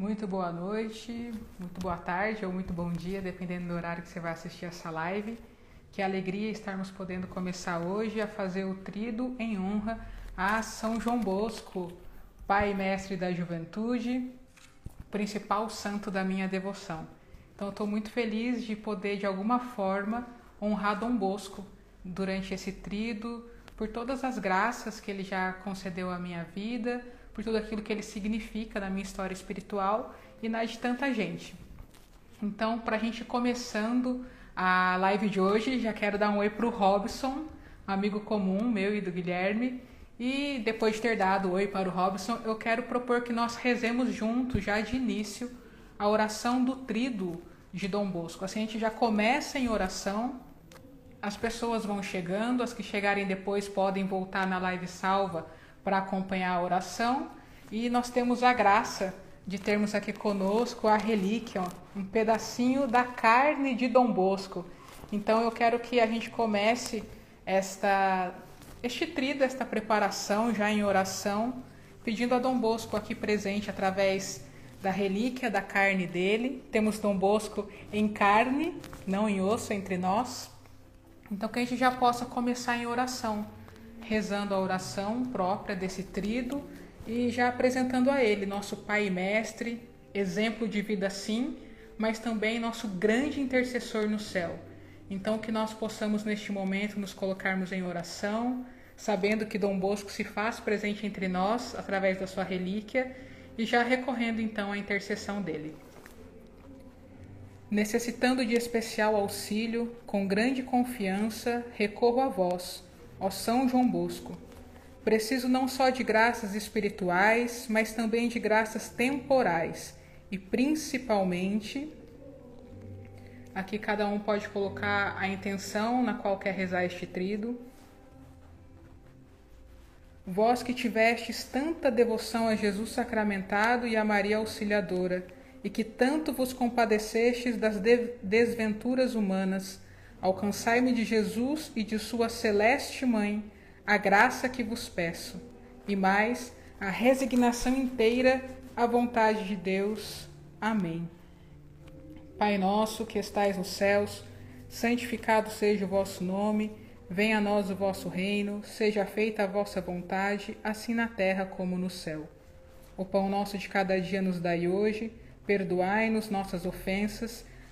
Muito boa noite, muito boa tarde ou muito bom dia, dependendo do horário que você vai assistir essa live. Que alegria estarmos podendo começar hoje a fazer o trido em honra a São João Bosco, pai e mestre da juventude, principal santo da minha devoção. Então, estou muito feliz de poder, de alguma forma, honrar Dom Bosco durante esse trido, por todas as graças que ele já concedeu à minha vida, por tudo aquilo que ele significa na minha história espiritual e na de tanta gente. Então, para a gente começando a live de hoje, já quero dar um oi para o Robson, amigo comum meu e do Guilherme. E depois de ter dado oi para o Robson, eu quero propor que nós rezemos juntos, já de início, a oração do trido de Dom Bosco. Assim a gente já começa em oração, as pessoas vão chegando, as que chegarem depois podem voltar na live salva para acompanhar a oração. E nós temos a graça de termos aqui conosco a relíquia, um pedacinho da carne de Dom Bosco. Então eu quero que a gente comece esta, este trido, esta preparação já em oração, pedindo a Dom Bosco aqui presente através da relíquia da carne dele. Temos Dom Bosco em carne, não em osso entre nós. Então que a gente já possa começar em oração, rezando a oração própria desse trido e já apresentando a ele, nosso Pai e Mestre, exemplo de vida sim, mas também nosso grande intercessor no céu. Então que nós possamos neste momento nos colocarmos em oração, sabendo que Dom Bosco se faz presente entre nós através da sua relíquia e já recorrendo então à intercessão dele. Necessitando de especial auxílio, com grande confiança, recorro a vós, ó São João Bosco. Preciso não só de graças espirituais, mas também de graças temporais e principalmente. Aqui cada um pode colocar a intenção na qual quer rezar este trido. Vós que tivestes tanta devoção a Jesus sacramentado e a Maria Auxiliadora, e que tanto vos compadecestes das desventuras humanas, alcançai-me de Jesus e de sua celeste mãe a graça que vos peço, e mais a resignação inteira à vontade de Deus. Amém. Pai nosso que estais nos céus, santificado seja o vosso nome, venha a nós o vosso reino, seja feita a vossa vontade, assim na terra como no céu. O pão nosso de cada dia nos dai hoje, Perdoai-nos nossas ofensas,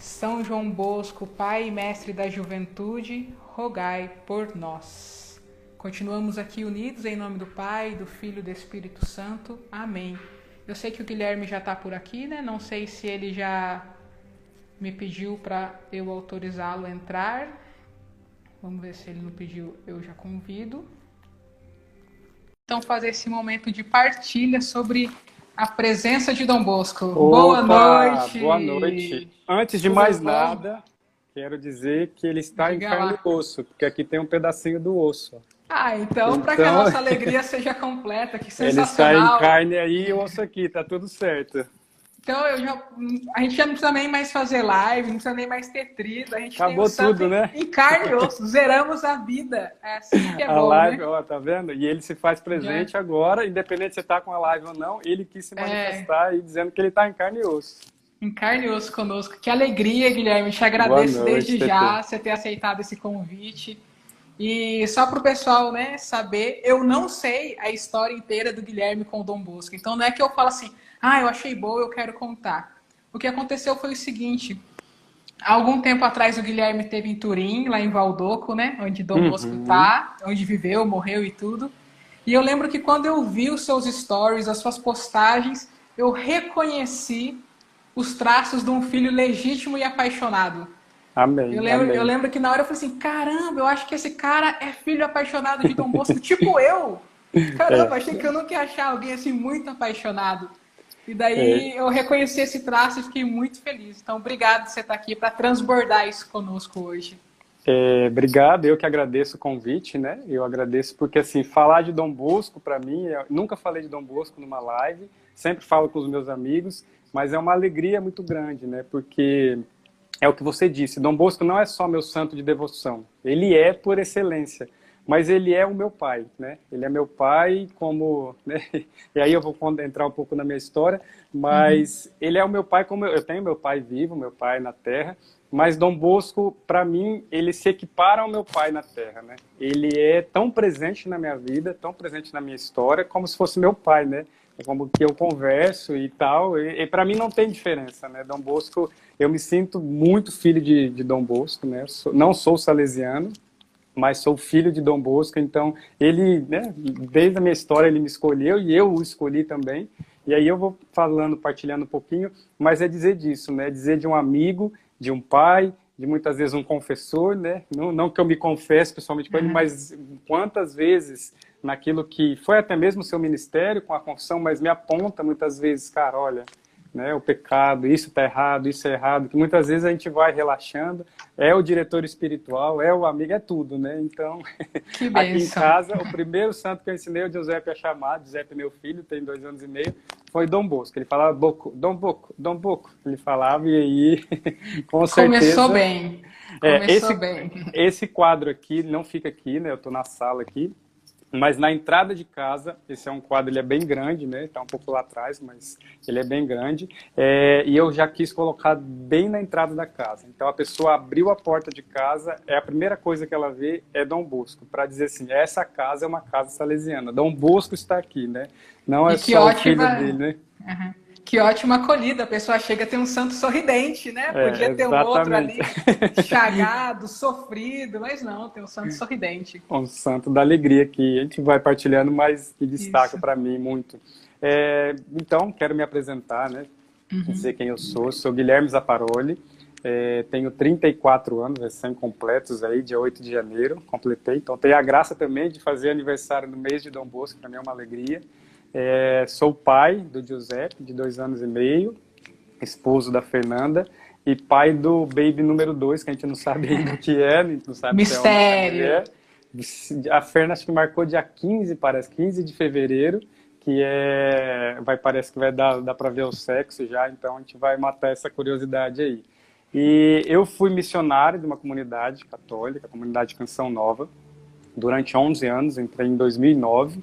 São João Bosco, Pai e Mestre da Juventude, rogai por nós. Continuamos aqui unidos em nome do Pai, do Filho e do Espírito Santo. Amém. Eu sei que o Guilherme já está por aqui, né? Não sei se ele já me pediu para eu autorizá-lo a entrar. Vamos ver se ele não pediu, eu já convido. Então, fazer esse momento de partilha sobre a presença de Dom Bosco. Opa, boa noite. Boa noite. Antes de Tudo mais bom? nada, quero dizer que ele está Diga em carne e osso, porque aqui tem um pedacinho do osso. Ah, então, então... para que a então, nossa alegria seja completa, que sensacional. Ele está em carne aí e osso aqui, tá tudo certo. Então eu já, a gente já não precisa nem mais fazer live, não precisa nem mais ter trito. A gente Acabou tudo, né? Em carne e osso, zeramos a vida. É assim que é a bom, live, né? ó, tá vendo? E ele se faz presente é. agora, independente se você tá com a live ou não, ele quis se é. manifestar é. e dizendo que ele tá em carne e osso. Em carne e osso conosco. Que alegria, Guilherme. Te agradeço noite, desde já você ter aceitado esse convite. E só para o pessoal né, saber, eu não sei a história inteira do Guilherme com o Dom Bosco. Então não é que eu falo assim, ah, eu achei boa, eu quero contar. O que aconteceu foi o seguinte: há algum tempo atrás o Guilherme teve em Turim, lá em Valdoco, né? Onde Dom uhum. Bosco tá, onde viveu, morreu e tudo. E eu lembro que quando eu vi os seus stories, as suas postagens, eu reconheci os traços de um filho legítimo e apaixonado. Amém. Eu lembro, amém. Eu lembro que na hora eu falei assim: caramba, eu acho que esse cara é filho apaixonado de Dom Bosco, tipo eu. Caramba, é. achei que eu nunca ia achar alguém assim muito apaixonado. E daí é. eu reconheci esse traço e fiquei muito feliz. Então, obrigado por você estar aqui para transbordar isso conosco hoje. É, obrigado, eu que agradeço o convite, né? Eu agradeço porque, assim, falar de Dom Bosco, para mim, eu nunca falei de Dom Bosco numa live, sempre falo com os meus amigos, mas é uma alegria muito grande, né? Porque é o que você disse, Dom Bosco não é só meu santo de devoção, ele é por excelência, mas ele é o meu pai, né? Ele é meu pai como, né? E aí eu vou entrar um pouco na minha história, mas uhum. ele é o meu pai como eu, eu tenho meu pai vivo, meu pai na terra, mas Dom Bosco, para mim, ele se equipara ao meu pai na Terra, né? Ele é tão presente na minha vida, tão presente na minha história, como se fosse meu pai, né? Como que eu converso e tal. E, e para mim não tem diferença, né? Dom Bosco, eu me sinto muito filho de, de Dom Bosco, né? Sou, não sou salesiano, mas sou filho de Dom Bosco, então ele, né, desde a minha história ele me escolheu e eu o escolhi também. E aí eu vou falando, partilhando um pouquinho, mas é dizer disso, né? Dizer de um amigo de um pai, de muitas vezes um confessor, né? Não, não que eu me confesse pessoalmente com ele, uhum. mas quantas vezes naquilo que foi até mesmo o seu ministério com a confissão, mas me aponta muitas vezes, cara, olha, né, o pecado, isso está errado, isso é errado, que muitas vezes a gente vai relaxando, é o diretor espiritual, é o amigo, é tudo, né? Então, aqui em casa, o primeiro santo que eu ensinei o Giuseppe a chamar, Giuseppe meu filho, tem dois anos e meio, foi Dom Bosco. Ele falava Boco, Dom Boco, Dom Boco. Ele falava e aí, com certeza... Começou bem. Começou é, esse, bem. Esse quadro aqui não fica aqui, né? Eu estou na sala aqui, mas na entrada de casa, esse é um quadro, ele é bem grande, né? Está um pouco lá atrás, mas ele é bem grande. É, e eu já quis colocar bem na entrada da casa. Então a pessoa abriu a porta de casa, é a primeira coisa que ela vê é Dom Bosco, para dizer assim, essa casa é uma casa salesiana. Dom Bosco está aqui, né? Não é só ótima... o filho dele, né? Uhum. Que ótima acolhida, a pessoa chega a ter um santo sorridente, né? É, Podia ter um outro ali chagado, sofrido, mas não, tem um santo sorridente. Um santo da alegria que a gente vai partilhando, mas que destaca para mim muito. É, então, quero me apresentar, né? Uhum. Dizer quem eu sou. Sou Guilherme Zaparoli, é, tenho 34 anos, recém-completos aí, dia 8 de janeiro, completei. Então, tenho a graça também de fazer aniversário no mês de Dom Bosco, para mim é uma alegria. É, sou pai do Giuseppe, de dois anos e meio, esposo da Fernanda, e pai do baby número dois, que a gente não sabe ainda o que é, não sabe Mistério. é A Fernanda acho que marcou dia 15, parece, 15 de fevereiro, que é, vai, parece que vai dar, dar para ver o sexo já, então a gente vai matar essa curiosidade aí. E eu fui missionário de uma comunidade católica, a comunidade Canção Nova, durante 11 anos, entrei em 2009,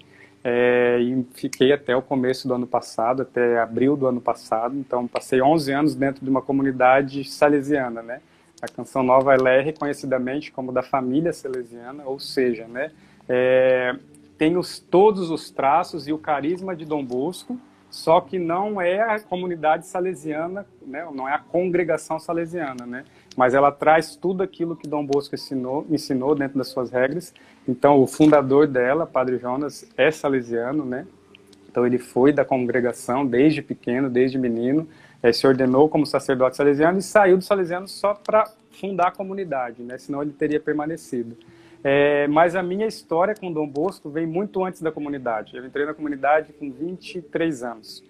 é, e fiquei até o começo do ano passado, até abril do ano passado. Então, passei 11 anos dentro de uma comunidade salesiana, né? A Canção Nova ela é reconhecidamente como da família salesiana, ou seja, né? É, tem os, todos os traços e o carisma de Dom Bosco, só que não é a comunidade salesiana, né? Não é a congregação salesiana, né? Mas ela traz tudo aquilo que Dom Bosco ensinou, ensinou dentro das suas regras então, o fundador dela, Padre Jonas, é salesiano, né? Então, ele foi da congregação desde pequeno, desde menino, é, se ordenou como sacerdote salesiano e saiu do salesiano só para fundar a comunidade, né? Senão ele teria permanecido. É, mas a minha história com Dom Bosco vem muito antes da comunidade. Eu entrei na comunidade com 23 anos.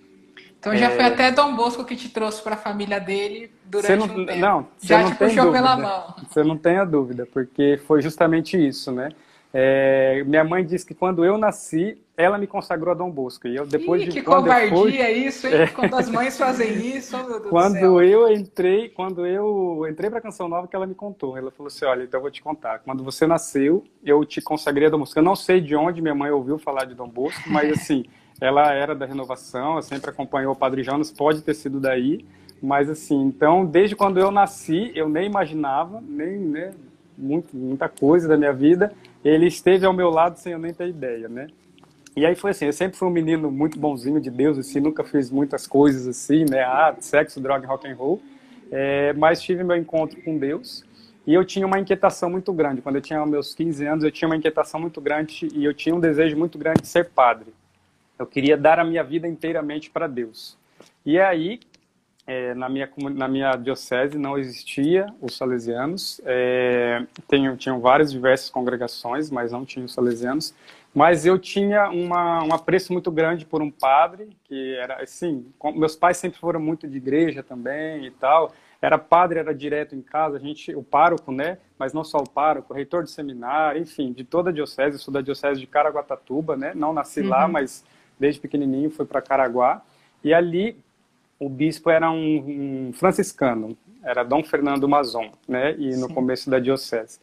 Então já é... foi até Dom Bosco que te trouxe para a família dele durante não, um tempo. Não, já não te puxou dúvida. pela mão. Você não tem a dúvida, porque foi justamente isso, né? É, minha mãe disse que quando eu nasci, ela me consagrou a Dom Bosco. E eu depois Ih, de que covardia fui... isso, hein? É... Quando as mães fazem isso, meu Deus Quando eu entrei, quando eu entrei para Canção Nova, que ela me contou. Ela falou assim: "Olha, então eu vou te contar. Quando você nasceu, eu te consagrei a Dom Bosco. Eu não sei de onde minha mãe ouviu falar de Dom Bosco, mas assim, ela era da renovação, ela sempre acompanhou o Padre Jonas, pode ter sido daí. Mas assim, então, desde quando eu nasci, eu nem imaginava, nem, né, muito, muita coisa da minha vida, ele esteve ao meu lado sem eu nem ter ideia, né? E aí foi assim, eu sempre fui um menino muito bonzinho de Deus, assim, nunca fiz muitas coisas assim, né? Ah, sexo, droga, rock and roll. É, mas tive meu encontro com Deus e eu tinha uma inquietação muito grande. Quando eu tinha meus 15 anos, eu tinha uma inquietação muito grande e eu tinha um desejo muito grande de ser padre. Eu queria dar a minha vida inteiramente para Deus. E aí, é, na, minha, na minha diocese não existia os salesianos. É, tenho, tinham várias diversas congregações, mas não tinham os salesianos. Mas eu tinha uma, um apreço muito grande por um padre, que era assim, meus pais sempre foram muito de igreja também e tal. Era padre, era direto em casa, a gente, o pároco, né? Mas não só o pároco, o reitor de seminário, enfim, de toda a diocese, eu sou da diocese de Caraguatatuba, né? Não nasci uhum. lá, mas desde pequenininho fui para Caraguá. E ali o bispo era um, um, franciscano, era Dom Fernando Mazon, né? E no Sim. começo da diocese.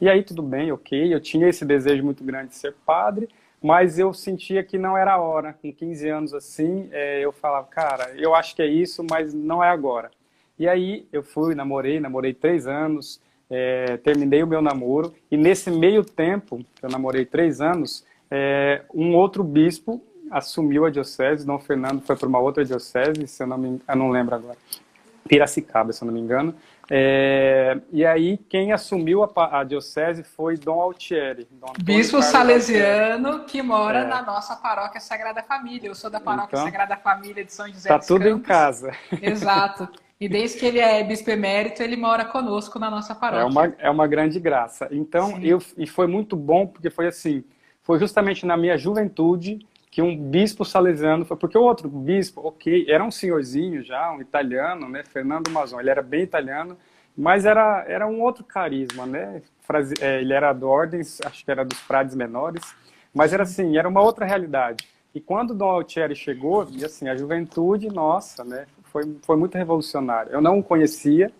E aí tudo bem, ok, eu tinha esse desejo muito grande de ser padre, mas eu sentia que não era a hora. Com 15 anos assim, é, eu falava, cara, eu acho que é isso, mas não é agora. E aí eu fui, namorei, namorei três anos, é, terminei o meu namoro, e nesse meio tempo, que eu namorei três anos, é, um outro bispo assumiu a diocese, Dom Fernando foi para uma outra diocese, se eu não, me, eu não lembro agora, Piracicaba, se eu não me engano, é, e aí, quem assumiu a, a, diocese foi Dom Altieri. Dom Bispo salesiano Altieri. que mora é. na nossa paróquia Sagrada Família. Eu sou da paróquia então, Sagrada Família de São José Tá dos tudo Campos. em casa. Exato. E desde que ele é bispo emérito, ele mora conosco na nossa paróquia. É uma, é uma grande graça. Então, eu, e foi muito bom, porque foi assim, foi justamente na minha juventude que um bispo salesiano foi, porque o outro bispo, ok, era um senhorzinho já, um italiano, né, Fernando Mazon, ele era bem italiano, mas era, era um outro carisma, né, é, ele era do ordens, acho que era dos frades menores, mas era assim, era uma outra realidade. E quando Dom Altieri chegou, e assim, a juventude, nossa, né, foi, foi muito revolucionário. Eu não o conhecia,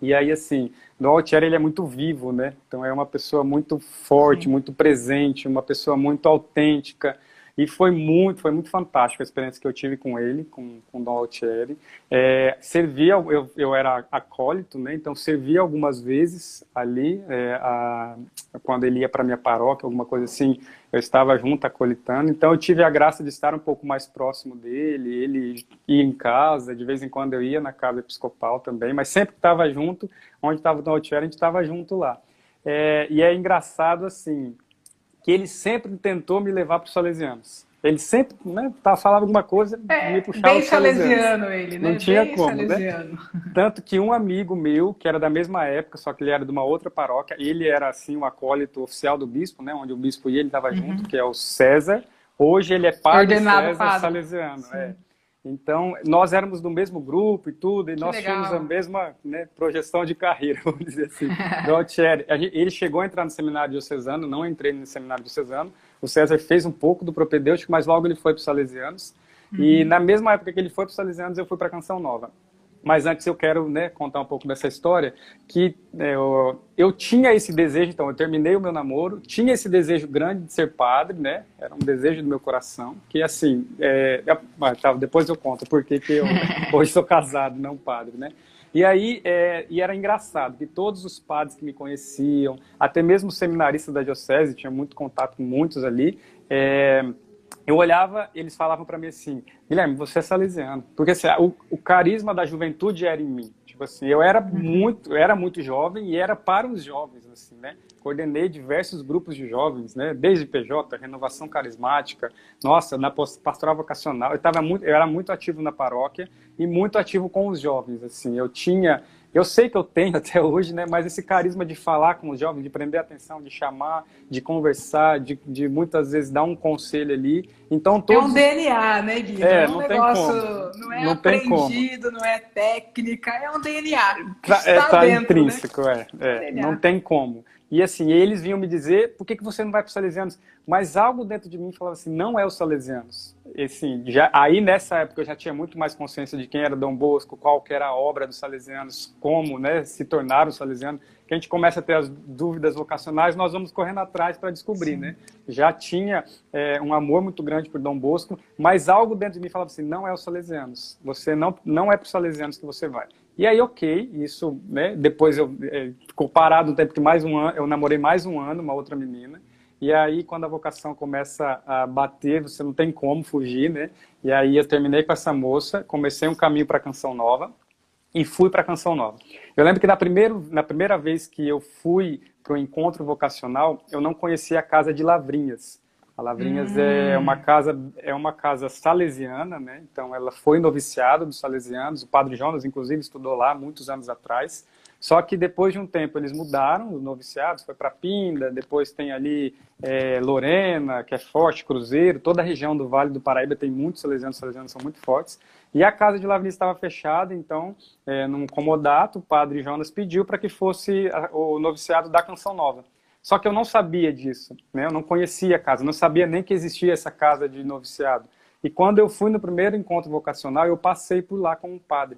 e aí, assim, Dom Altieri, ele é muito vivo, né, então é uma pessoa muito forte, Sim. muito presente, uma pessoa muito autêntica, e foi muito, foi muito fantástico a experiência que eu tive com ele, com, com o Dom Altieri. É, servia, eu, eu era acólito, né? Então servia algumas vezes ali, é, a, quando ele ia para minha paróquia, alguma coisa assim, eu estava junto acolitando. Então eu tive a graça de estar um pouco mais próximo dele, ele ia em casa, de vez em quando eu ia na casa episcopal também, mas sempre que estava junto, onde estava o Dom Altieri, a gente estava junto lá. É, e é engraçado assim, que ele sempre tentou me levar para os salesianos. Ele sempre né, tá, falava alguma coisa é, me puxava bem salesiano ele, né? Não tinha bem como, né? salesiano. né? Tanto que um amigo meu, que era da mesma época, só que ele era de uma outra paróquia, ele era assim o um acólito oficial do bispo, né? Onde o bispo ia, ele estava uhum. junto, que é o César. Hoje ele é padre Ordenado César padre. salesiano. É. Então, nós éramos do mesmo grupo e tudo, e que nós legal. tínhamos a mesma né, projeção de carreira, vamos dizer assim. do Altieri. Ele chegou a entrar no seminário diocesano, não entrei no seminário diocesano. O César fez um pouco do propedêutico, mas logo ele foi para os salesianos. Uhum. E na mesma época que ele foi para os salesianos, eu fui para a Canção Nova. Mas antes eu quero né, contar um pouco dessa história, que é, eu, eu, tinha esse desejo, então eu terminei o meu namoro, tinha esse desejo grande de ser padre, né? Era um desejo do meu coração, que assim, é, é, tá, depois eu conto porque que eu hoje sou casado, não padre, né? E aí, é, e era engraçado que todos os padres que me conheciam, até mesmo os seminaristas da diocese, tinha muito contato com muitos ali, é, eu olhava, eles falavam para mim assim, Guilherme, você é salesiano, porque assim, o, o, carisma da juventude era em mim. Tipo assim, eu era uhum. muito, eu era muito jovem e era para os jovens, assim, né? Coordenei diversos grupos de jovens, né? Desde PJ, renovação carismática, nossa, na pastoral vocacional, eu tava muito, eu era muito ativo na paróquia e muito ativo com os jovens, assim. Eu tinha eu sei que eu tenho até hoje, né? Mas esse carisma de falar com os jovens, de prender atenção, de chamar, de conversar, de, de muitas vezes dar um conselho ali. Então todos... É um DNA, né, Gui? É, é um não negócio, tem como. não é não aprendido, não é técnica, é um DNA. Tá, é, tá dentro, intrínseco, né? é. é não tem como. E assim, eles vinham me dizer, por que, que você não vai para os salesianos? Mas algo dentro de mim falava assim, não é os salesianos. E, assim, já, aí nessa época eu já tinha muito mais consciência de quem era Dom Bosco, qual que era a obra dos salesianos, como né, se tornaram salesianos. Que a gente começa a ter as dúvidas vocacionais, nós vamos correndo atrás para descobrir, Sim. né? Já tinha é, um amor muito grande por Dom Bosco, mas algo dentro de mim falava assim, não é os salesianos. Você não, não é para os salesianos que você vai. E aí, ok, isso, né? Depois eu é, parado um tempo que mais um ano, eu namorei mais um ano, uma outra menina. E aí, quando a vocação começa a bater, você não tem como fugir, né? E aí eu terminei com essa moça, comecei um caminho para a Canção Nova e fui para a Canção Nova. Eu lembro que na, primeiro, na primeira vez que eu fui para o encontro vocacional, eu não conhecia a casa de Lavrinhas. A Lavrinhas hum. é uma casa é uma casa salesiana, né? Então ela foi noviciada dos salesianos. O Padre Jonas, inclusive, estudou lá muitos anos atrás. Só que depois de um tempo eles mudaram os noviciados, foi para Pinda, depois tem ali é, Lorena, que é forte, Cruzeiro, toda a região do Vale do Paraíba tem muitos salesianos, os salesianos são muito fortes. E a casa de Lavrinhas estava fechada, então, é, num comodato, o padre Jonas pediu para que fosse o noviciado da Canção Nova. Só que eu não sabia disso, né? eu não conhecia a casa, não sabia nem que existia essa casa de noviciado. E quando eu fui no primeiro encontro vocacional, eu passei por lá com um padre.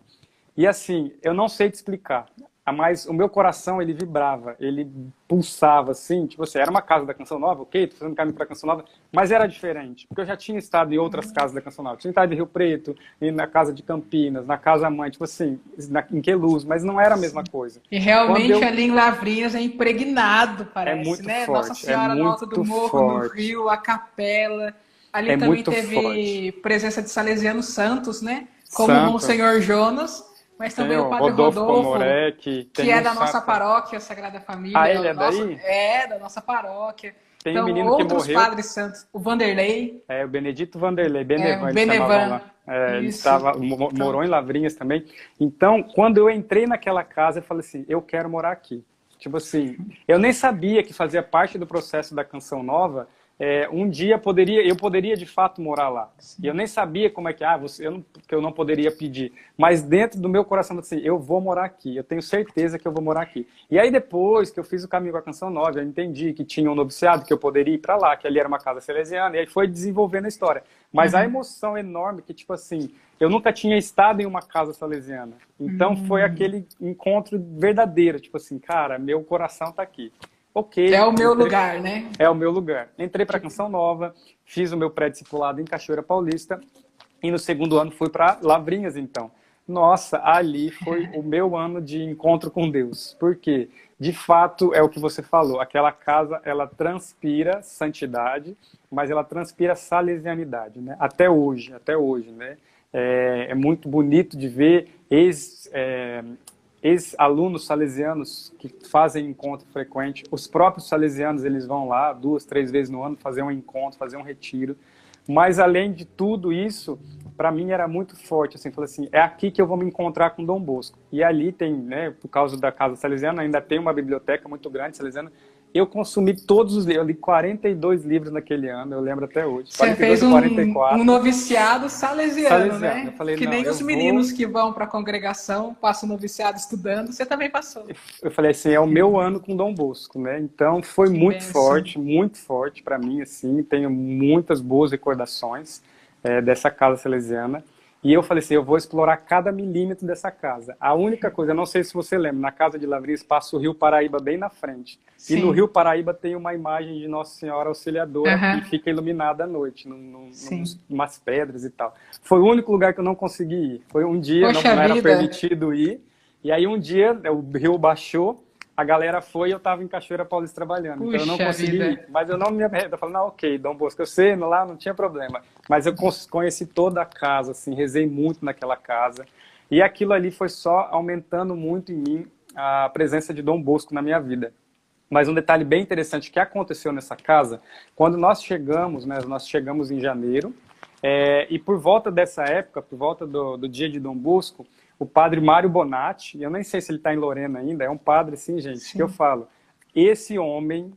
E assim, eu não sei te explicar mas o meu coração ele vibrava, ele pulsava assim, tipo assim, era uma casa da Canção Nova, ok, tô fazendo caminho para a Canção Nova, mas era diferente, porque eu já tinha estado em outras casas da Canção Nova, tinha estado em Rio Preto, e na casa de Campinas, na casa mãe, tipo assim, na, em Queluz, mas não era a mesma coisa. E realmente eu... ali em Lavrinhas é impregnado, parece, é muito né? Forte, Nossa Senhora é Alta do Morro, forte. no Rio, a capela, ali é também teve forte. presença de Salesianos Santos, né? Como o Monsenhor Jonas, mas também tem o Padre Rodolfo, Rodolfo que é da nossa paróquia Sagrada Família. Ah, ele é daí? É, da nossa paróquia. Tem então, um menino outros que morreu. padres santos. O Vanderlei. É, o Benedito Vanderlei, Benevan, é, Benevan. É, ele estava, morou então... em Lavrinhas também. Então, quando eu entrei naquela casa, eu falei assim, eu quero morar aqui. Tipo assim, eu nem sabia que fazia parte do processo da Canção Nova, é, um dia poderia, eu poderia de fato morar lá. Sim. E eu nem sabia como é que, ah, você, eu não, que eu não poderia pedir. Mas dentro do meu coração, assim, eu vou morar aqui. Eu tenho certeza que eu vou morar aqui. E aí depois que eu fiz o caminho com a Canção Nova, eu entendi que tinha um noviciado, que eu poderia ir para lá, que ali era uma casa salesiana. E aí foi desenvolvendo a história. Mas uhum. a emoção enorme que, tipo assim, eu nunca tinha estado em uma casa salesiana. Então uhum. foi aquele encontro verdadeiro. Tipo assim, cara, meu coração tá aqui. Ok. É o meu entrei... lugar, né? É o meu lugar. Entrei para Canção Nova, fiz o meu pré-discipulado em Cachoeira Paulista e no segundo ano fui para Lavrinhas, então. Nossa, ali foi o meu ano de encontro com Deus. Porque, de fato, é o que você falou. Aquela casa, ela transpira santidade, mas ela transpira salesianidade, né? Até hoje, até hoje, né? É, é muito bonito de ver ex, é, ex-alunos salesianos que fazem encontro frequente, os próprios salesianos eles vão lá duas, três vezes no ano fazer um encontro, fazer um retiro. Mas além de tudo isso, para mim era muito forte, assim, falei assim, é aqui que eu vou me encontrar com Dom Bosco. E ali tem, né, por causa da casa salesiana, ainda tem uma biblioteca muito grande salesiana, eu consumi todos os livros, eu li 42 livros naquele ano, eu lembro até hoje. Você fez um, um, noviciado salesiano, salesiano. né? Falei, que nem os meninos vou... que vão para a congregação passam noviciado estudando, você também passou. Eu falei assim, é o meu ano com Dom Bosco, né? Então foi que muito benção. forte, muito forte para mim, assim, tenho muitas boas recordações é, dessa casa salesiana. E eu falei assim, eu vou explorar cada milímetro dessa casa. A única coisa, eu não sei se você lembra, na casa de Lavrinhas passa o Rio Paraíba bem na frente. Sim. E no Rio Paraíba tem uma imagem de Nossa Senhora Auxiliadora uhum. que fica iluminada à noite, num, num, umas pedras e tal. Foi o único lugar que eu não consegui ir. Foi um dia, não, não era permitido ir. E aí um dia o rio baixou, a galera foi e eu estava em Cachoeira Paulista trabalhando. Puxa então eu não consegui vida. ir. Mas eu não me arrependo. Eu falei, não, ok, Dom Bosco, eu sei, lá não tinha problema. Mas eu conheci toda a casa, assim, rezei muito naquela casa. E aquilo ali foi só aumentando muito em mim a presença de Dom Bosco na minha vida. Mas um detalhe bem interessante que aconteceu nessa casa, quando nós chegamos, né, nós chegamos em janeiro, é, e por volta dessa época, por volta do, do dia de Dom Bosco, o padre Mário Bonatti, eu nem sei se ele está em Lorena ainda, é um padre assim, gente, Sim. que eu falo, esse homem,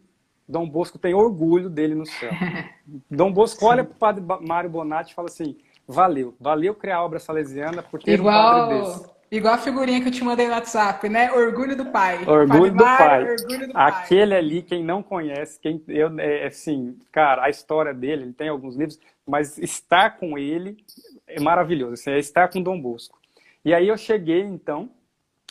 Dom Bosco tem orgulho dele no céu. Dom Bosco Sim. olha para o padre Mário Bonatti e fala assim, valeu, valeu criar a obra salesiana por ter igual, um padre desse. Igual a figurinha que eu te mandei no WhatsApp, né? Orgulho do pai. Orgulho do pai. Orgulho do Aquele pai. ali, quem não conhece, quem eu, é, assim, cara, a história dele, ele tem alguns livros, mas estar com ele é maravilhoso. Assim, é estar com Dom Bosco. E aí eu cheguei, então,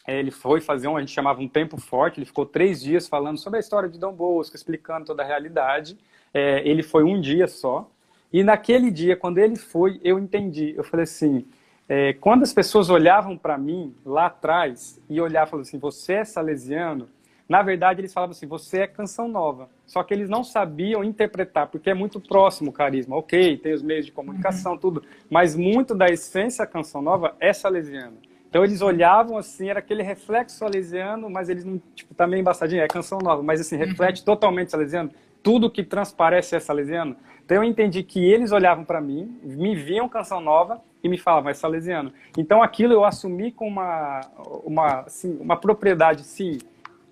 é, ele foi fazer um, a gente chamava um tempo forte, ele ficou três dias falando sobre a história de Dom Bosco, explicando toda a realidade. É, ele foi um dia só. E naquele dia, quando ele foi, eu entendi. Eu falei assim, é, quando as pessoas olhavam para mim lá atrás e olhavam falavam assim, você é salesiano, na verdade, eles falavam assim: você é canção nova. Só que eles não sabiam interpretar, porque é muito próximo o carisma. Ok, tem os meios de comunicação, uhum. tudo. Mas muito da essência da canção nova é salesiana. Então eles olhavam assim, era aquele reflexo salesiano, mas eles não, tipo, tá meio embaçadinho, é canção nova, mas assim, reflete uhum. totalmente salesiano. tudo que transparece é salesiano. Então eu entendi que eles olhavam para mim, me viam canção nova e me falavam, é salesiano. Então aquilo eu assumi com uma, uma, assim, uma propriedade, sim,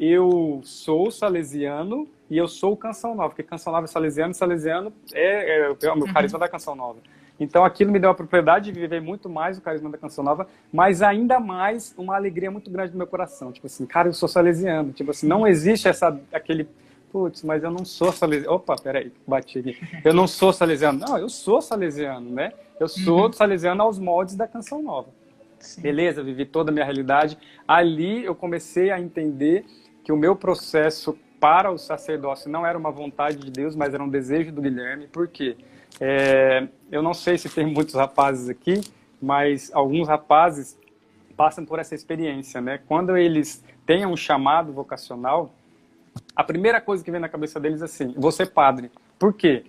eu sou salesiano e eu sou canção nova, porque canção nova é salesiano, e salesiano é, é, é o meu uhum. carisma da canção nova. Então aquilo me deu a propriedade de viver muito mais o carisma da canção nova, mas ainda mais uma alegria muito grande no meu coração. Tipo assim, cara, eu sou salesiano. Tipo assim, não existe essa aquele putz, mas eu não sou salesiano. Opa, peraí, bati aqui. Eu não sou salesiano. Não, eu sou salesiano, né? Eu sou uhum. salesiano aos moldes da canção nova. Sim. Beleza, vivi toda a minha realidade. Ali eu comecei a entender que o meu processo para o sacerdócio não era uma vontade de Deus, mas era um desejo do Guilherme. Por quê? É, eu não sei se tem muitos rapazes aqui, mas alguns rapazes passam por essa experiência, né? Quando eles têm um chamado vocacional, a primeira coisa que vem na cabeça deles é assim: ser padre. Por quê?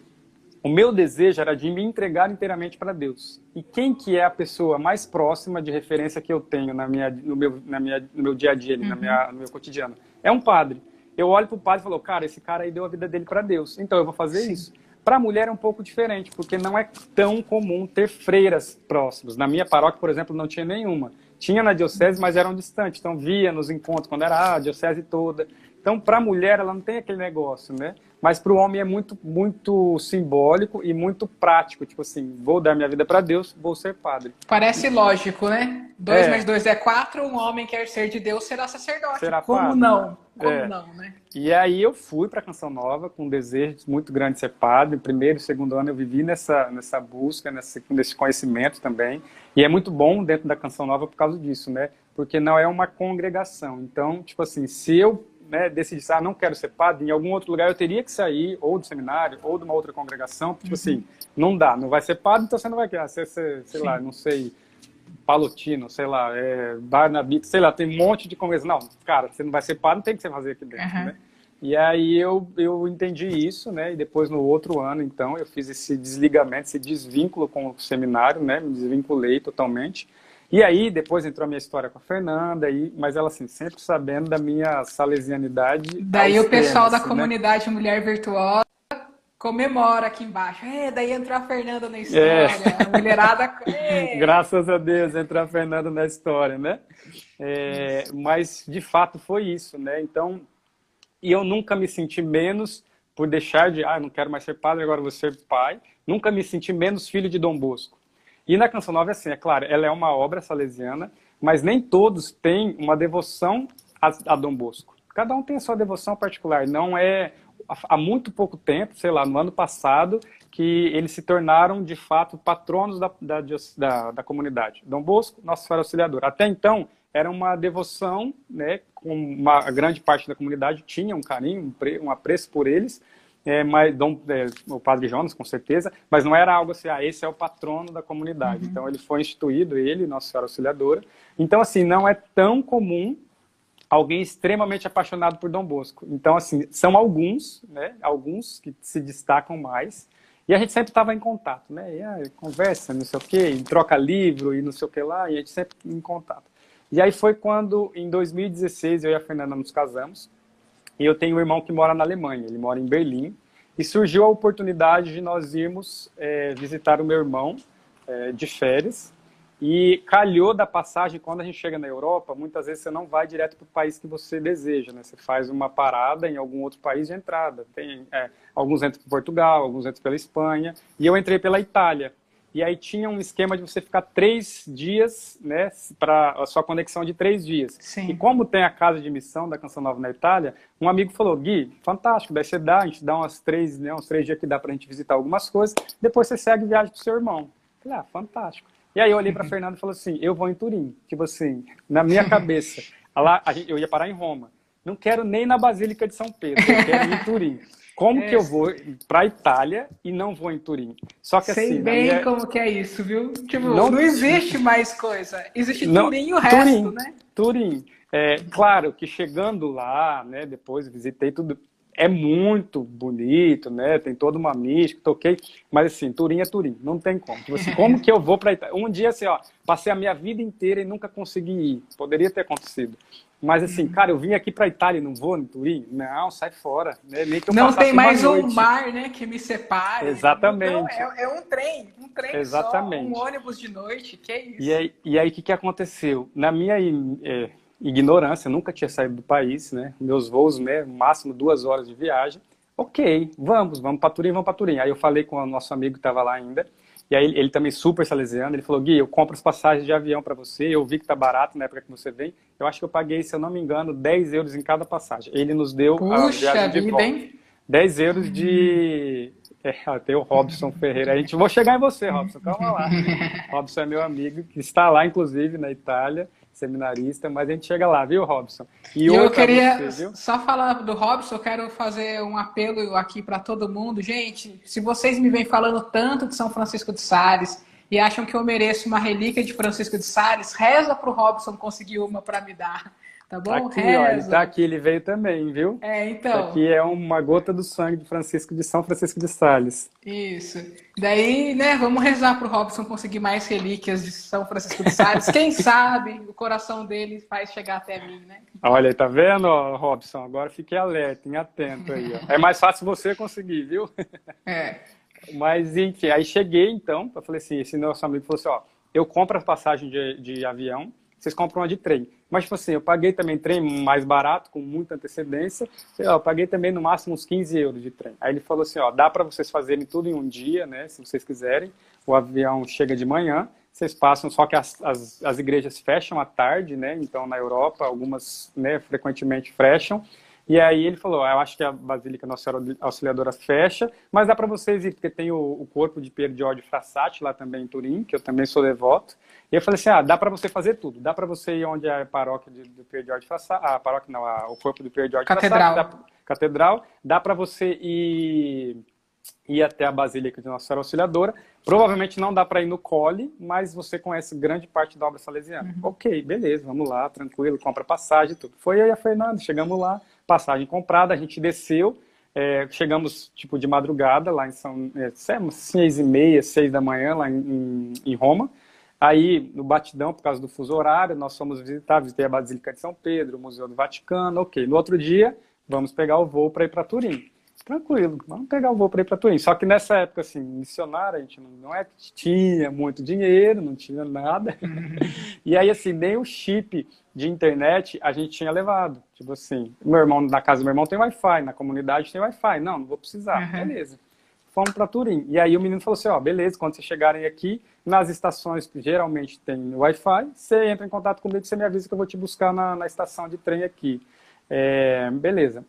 O meu desejo era de me entregar inteiramente para Deus. E quem que é a pessoa mais próxima de referência que eu tenho na minha, no, meu, na minha, no meu dia a dia, uhum. na minha, no meu cotidiano? É um padre. Eu olho para o padre e falo, cara, esse cara aí deu a vida dele para Deus. Então eu vou fazer Sim. isso. Para a mulher é um pouco diferente, porque não é tão comum ter freiras próximas. Na minha paróquia, por exemplo, não tinha nenhuma. Tinha na diocese, mas eram distantes. Então via nos encontros, quando era a diocese toda. Então, para a mulher, ela não tem aquele negócio, né? Mas para o homem é muito, muito simbólico e muito prático. Tipo assim, vou dar minha vida para Deus, vou ser padre. Parece lógico, né? Dois é. mais dois é quatro, um homem quer ser de Deus, será sacerdote. Será Como padre. não? Como é. não, né? E aí eu fui para Canção Nova com um desejo muito grande de ser padre. Primeiro e segundo ano eu vivi nessa, nessa busca, nesse, nesse conhecimento também. E é muito bom dentro da Canção Nova por causa disso, né? Porque não é uma congregação. Então, tipo assim, se eu né, decidisse, ah, não quero ser padre, em algum outro lugar eu teria que sair, ou do seminário, ou de uma outra congregação, tipo uhum. assim, não dá, não vai ser padre, então você não vai querer, ser, ser sei Sim. lá, não sei, palotino, sei lá, é, Barnabita, sei lá, tem um monte de congregação. Não, cara, você não vai ser padre, não tem que você fazer aqui dentro, uhum. né? E aí eu, eu entendi isso, né? E depois no outro ano, então, eu fiz esse desligamento, esse desvínculo com o seminário, né? Me desvinculei totalmente. E aí, depois entrou a minha história com a Fernanda, e, mas ela, assim, sempre sabendo da minha salesianidade. Daí o pessoal da assim, né? comunidade Mulher Virtuosa comemora aqui embaixo. É, daí entrou a Fernanda na história. É. A mulherada. É. Graças a Deus entrou a Fernanda na história, né? É, mas, de fato, foi isso, né? Então, e eu nunca me senti menos por deixar de, ah, não quero mais ser padre, agora vou ser pai. Nunca me senti menos filho de Dom Bosco. E na Canção Nova, assim, é claro, ela é uma obra salesiana, mas nem todos têm uma devoção a, a Dom Bosco. Cada um tem a sua devoção particular. Não é há muito pouco tempo, sei lá, no ano passado, que eles se tornaram de fato patronos da, da, da, da comunidade. Dom Bosco, Nossa Senhora Auxiliadora. Até então, era uma devoção, né, com uma grande parte da comunidade tinha um carinho, um, pre, um apreço por eles, é, mas Dom, é, o Padre Jonas, com certeza, mas não era algo assim, ah, esse é o patrono da comunidade. Uhum. Então ele foi instituído, ele, Nossa Senhora Auxiliadora. Então, assim, não é tão comum alguém extremamente apaixonado por Dom Bosco. Então, assim, são alguns, né, alguns que se destacam mais, e a gente sempre estava em contato, né, e, ah, conversa, não sei o quê, troca livro e não sei o que lá, e a gente sempre em contato. E aí foi quando, em 2016, eu e a Fernanda nos casamos, e eu tenho um irmão que mora na Alemanha, ele mora em Berlim. E surgiu a oportunidade de nós irmos é, visitar o meu irmão é, de férias. E calhou da passagem, quando a gente chega na Europa, muitas vezes você não vai direto para o país que você deseja, né? Você faz uma parada em algum outro país de entrada. Tem, é, alguns entram por Portugal, alguns entram pela Espanha. E eu entrei pela Itália e aí tinha um esquema de você ficar três dias, né, para a sua conexão de três dias. Sim. E como tem a casa de missão da Canção Nova na Itália, um amigo falou, Gui, fantástico, daí você dá, a gente dá umas três, né, uns três dias que dá para a gente visitar algumas coisas, depois você segue viagem pro seu irmão. Falei, ah, fantástico. E aí eu olhei para Fernando e falei assim, eu vou em Turim. Tipo assim, na minha cabeça, lá, eu ia parar em Roma. Não quero nem na Basílica de São Pedro, eu quero ir em Turim. Como é. que eu vou para a Itália e não vou em Turim? Só que Sei assim. bem minha... como que é isso, viu? Tipo, não, não existe mais coisa. Existe não, Turim e o resto, Turim, né? Turim. É, claro que chegando lá, né, depois visitei tudo, é muito bonito, né? Tem toda uma mística, toquei, mas assim, Turim é Turim, não tem como. Tipo assim, como que eu vou para Itália? Um dia assim, ó, passei a minha vida inteira e nunca consegui ir. Poderia ter acontecido. Mas assim, uhum. cara, eu vim aqui para Itália não vou no Turim? Não, sai fora. Né? Nem que eu não tem mais um bar, né, que me separe. Exatamente. Não, é, é, um trem, um trem Exatamente. só, um ônibus de noite, que é isso. E aí, e aí o que, que aconteceu? Na minha é, ignorância, nunca tinha saído do país, né? Meus voos, né, máximo duas horas de viagem. Ok, vamos, vamos para Turim, vamos para Turim. Aí eu falei com o nosso amigo que estava lá ainda. E aí ele também super salesiano, ele falou, Gui, eu compro as passagens de avião para você, eu vi que tá barato na época que você vem, eu acho que eu paguei, se eu não me engano, 10 euros em cada passagem. Ele nos deu Puxa a viagem de vida, volta. Hein? 10 euros de... É, tem o Robson Ferreira. A gente vou chegar em você, Robson. Calma lá. Robson é meu amigo que está lá, inclusive, na Itália seminarista, mas a gente chega lá, viu, Robson? E, eu queria você, só falar do Robson, eu quero fazer um apelo aqui para todo mundo. Gente, se vocês me vêm falando tanto de São Francisco de Sales e acham que eu mereço uma relíquia de Francisco de Sales, reza para o Robson conseguir uma para me dar. Tá bom? Aqui, Reza. ó, ele tá aqui, ele veio também, viu? É, então. Aqui é uma gota do sangue de Francisco de São Francisco de Sales. Isso. Daí, né, vamos rezar pro Robson conseguir mais relíquias de São Francisco de Sales. Quem sabe o coração dele faz chegar até mim, né? Olha, tá vendo, Robson? Agora fique alerta, e atento aí, ó. É mais fácil você conseguir, viu? É. Mas, enfim, aí cheguei então, eu falei assim, esse nosso amigo falou assim, ó, eu compro a passagem de, de avião, vocês compram uma de trem. Mas, tipo assim, eu paguei também trem mais barato, com muita antecedência. Eu paguei também no máximo uns 15 euros de trem. Aí ele falou assim, ó, dá para vocês fazerem tudo em um dia, né, se vocês quiserem. O avião chega de manhã, vocês passam, só que as, as, as igrejas fecham à tarde, né, então na Europa algumas, né, frequentemente fecham. E aí ele falou, ah, eu acho que a Basílica Nossa Senhora Auxiliadora fecha, mas dá para vocês ir, porque tem o, o corpo de de Ódio Frassati lá também em Turim, que eu também sou devoto. E eu falei assim, ah, dá para você fazer tudo. Dá para você ir onde é a paróquia de, do de Ódio Frassati, a paróquia não, a, o corpo do Ódio Catedral. Frassati. Dá, catedral. Dá para você ir, ir até a Basílica de Nossa Senhora Auxiliadora. Provavelmente não dá para ir no Cole, mas você conhece grande parte da obra salesiana. Uhum. Ok, beleza, vamos lá, tranquilo, compra passagem tudo. Foi eu e a Fernanda, chegamos lá, passagem comprada, a gente desceu, é, chegamos tipo de madrugada lá em São é, seis e meia, seis da manhã lá em, em, Roma. Aí no batidão por causa do fuso horário nós fomos visitar, visitei a Basílica de São Pedro, o Museu do Vaticano, ok. No outro dia vamos pegar o voo para ir para Turim. Tranquilo, vamos pegar o voo para ir para Turim. Só que nessa época assim missionária a gente não, não é que tinha muito dinheiro, não tinha nada. e aí assim nem o chip de internet a gente tinha levado. Tipo assim, meu irmão, na casa do meu irmão tem Wi-Fi, na comunidade tem Wi-Fi. Não, não vou precisar. Uhum. Beleza. Fomos para Turim. E aí o menino falou assim, ó, beleza, quando vocês chegarem aqui, nas estações que geralmente tem Wi-Fi, você entra em contato comigo, você me avisa que eu vou te buscar na, na estação de trem aqui. É, beleza.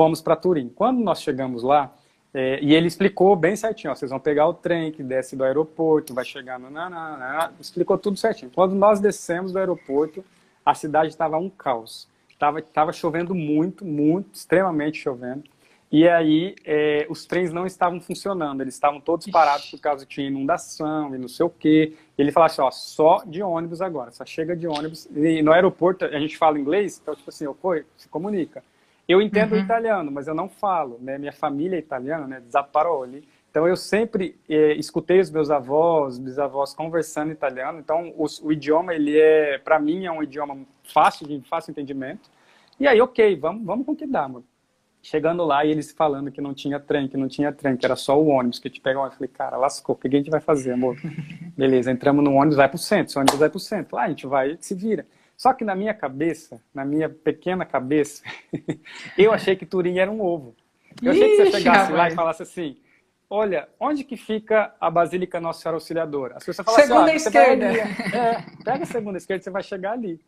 Fomos para Turim. Quando nós chegamos lá, é, e ele explicou bem certinho, ó, vocês vão pegar o trem que desce do aeroporto, vai chegar no... Nanana, explicou tudo certinho. Quando nós descemos do aeroporto, a cidade estava um caos. Tava, tava chovendo muito, muito, extremamente chovendo. E aí é, os trens não estavam funcionando, eles estavam todos parados por causa que tinha inundação e não sei o quê. E ele falou assim, ó, só de ônibus agora, só chega de ônibus. E no aeroporto a gente fala inglês, então tipo assim, eu, pô, se comunica. Eu entendo uhum. italiano, mas eu não falo, né? Minha família é italiana, né? Zapparoli. Então eu sempre eh, escutei os meus avós, bisavós conversando italiano. Então o, o idioma ele é, para mim, é um idioma fácil de fácil entendimento. E aí, ok, vamos, vamos com o que dá, mano. Chegando lá e eles falando que não tinha trem, que não tinha trem, que era só o ônibus que te pegava. Eu falei, cara, lascou, o que a gente vai fazer, amor? Beleza, entramos no ônibus, vai pro centro, o ônibus vai pro centro. Lá a gente vai, se vira. Só que na minha cabeça, na minha pequena cabeça, eu achei que Turim era um ovo. Eu achei que você chegasse lá e falasse assim, olha, onde que fica a Basílica Nossa Senhora Auxiliadora? As pessoas falam segunda assim, esquerda. é, pega a segunda esquerda, você vai chegar ali.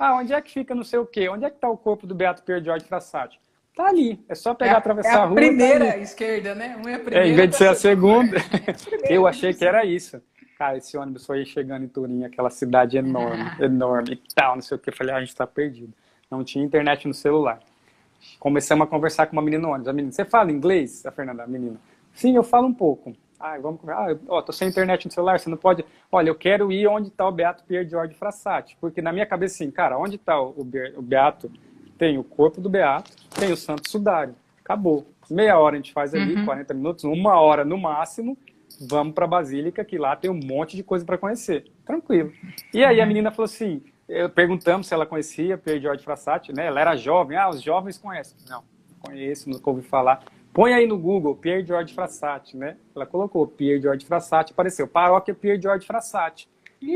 Ah, onde é que fica não sei o quê? Onde é que está o corpo do Beato Pierre George Frassati? Tá ali, é só pegar, é, atravessar é a, a rua. primeira tá esquerda, né? Uma é a primeira. É, em vez de ser a segunda, é eu achei que era isso. Cara, esse ônibus foi chegando em Turim, aquela cidade enorme, enorme e tal, não sei o que. Eu falei, ah, a gente tá perdido. Não tinha internet no celular. Começamos a conversar com uma menina no ônibus. A menina, você fala inglês? A Fernanda, a menina. Sim, eu falo um pouco. Ah, vamos ah, ó, tô sem internet no celular, você não pode. Olha, eu quero ir onde está o Beato Pierre George Frassati, porque na minha cabeça, assim, cara, onde está o, o Beato? Tem o corpo do Beato, tem o Santo Sudário. acabou. Meia hora a gente faz ali, uhum. 40 minutos, uma hora no máximo, vamos para Basílica, que lá tem um monte de coisa para conhecer. Tranquilo. E aí a menina falou assim, perguntamos se ela conhecia Pierre George Frassati, né? Ela era jovem, ah, os jovens conhecem. Não, conheço, nunca ouvi falar. Põe aí no Google Pierre George Frassati, né? Ela colocou Pierre George Frassati, apareceu paróquia Pierre George Frassati.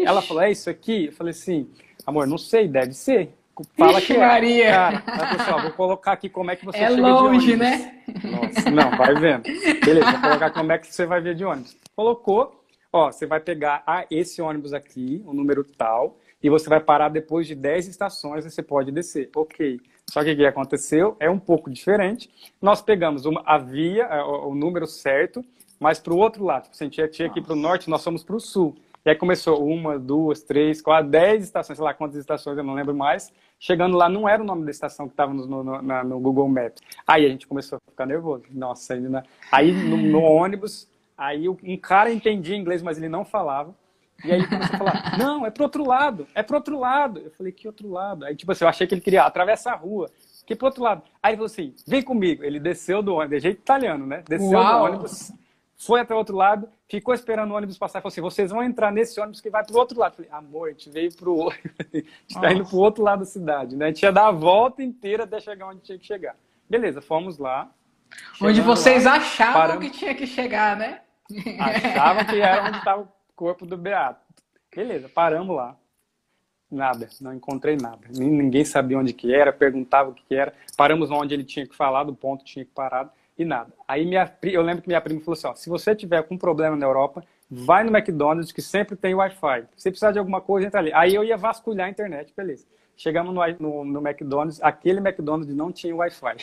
Ela falou, é isso aqui? Eu falei assim, amor, não sei, deve ser. Fala Ixi, que é. Maria. Assim, ó, vou colocar aqui como é que você é chega longe, de ônibus. né? Nossa, não, vai vendo. Beleza, vou colocar como é que você vai ver de ônibus. Colocou, ó, você vai pegar ah, esse ônibus aqui, o número tal, e você vai parar depois de 10 estações e você pode descer. Ok. Só que o que aconteceu é um pouco diferente. Nós pegamos uma, a via, é, o, número certo, mas para o outro lado. Tipo, a gente tinha, que ir para o norte, nós fomos para o sul. E aí começou uma, duas, três, quatro, dez estações, sei lá quantas estações, eu não lembro mais. Chegando lá, não era o nome da estação que estava no, no, no, Google Maps. Aí a gente começou a ficar nervoso. Nossa, ainda... aí no, no ônibus, aí um cara entendia inglês, mas ele não falava. E aí ele começou a falar, não, é pro outro lado, é pro outro lado. Eu falei, que outro lado? Aí, tipo assim, eu achei que ele queria atravessar a rua. Que pro outro lado. Aí ele falou assim, vem comigo. Ele desceu do ônibus, de jeito italiano, né? Desceu Uau. do ônibus, foi até o outro lado, ficou esperando o ônibus passar e falou assim, vocês vão entrar nesse ônibus que vai pro outro lado. Eu falei, amor, a gente veio pro outro, a gente tá indo pro outro lado da cidade, né? A gente ia dar a volta inteira até chegar onde tinha que chegar. Beleza, fomos lá. Onde vocês lá, achavam paramos... que tinha que chegar, né? Achavam que era onde estava o corpo do Beato. Beleza, paramos lá. Nada, não encontrei nada. Ninguém sabia onde que era, perguntava o que, que era. Paramos onde ele tinha que falar, do ponto tinha que parar e nada. Aí minha, eu lembro que minha prima falou assim: ó, se você tiver com problema na Europa, vai no McDonald's que sempre tem Wi-Fi. Se precisar de alguma coisa, entra ali. Aí eu ia vasculhar a internet, beleza. Chegamos no, no, no McDonald's, aquele McDonald's não tinha Wi-Fi.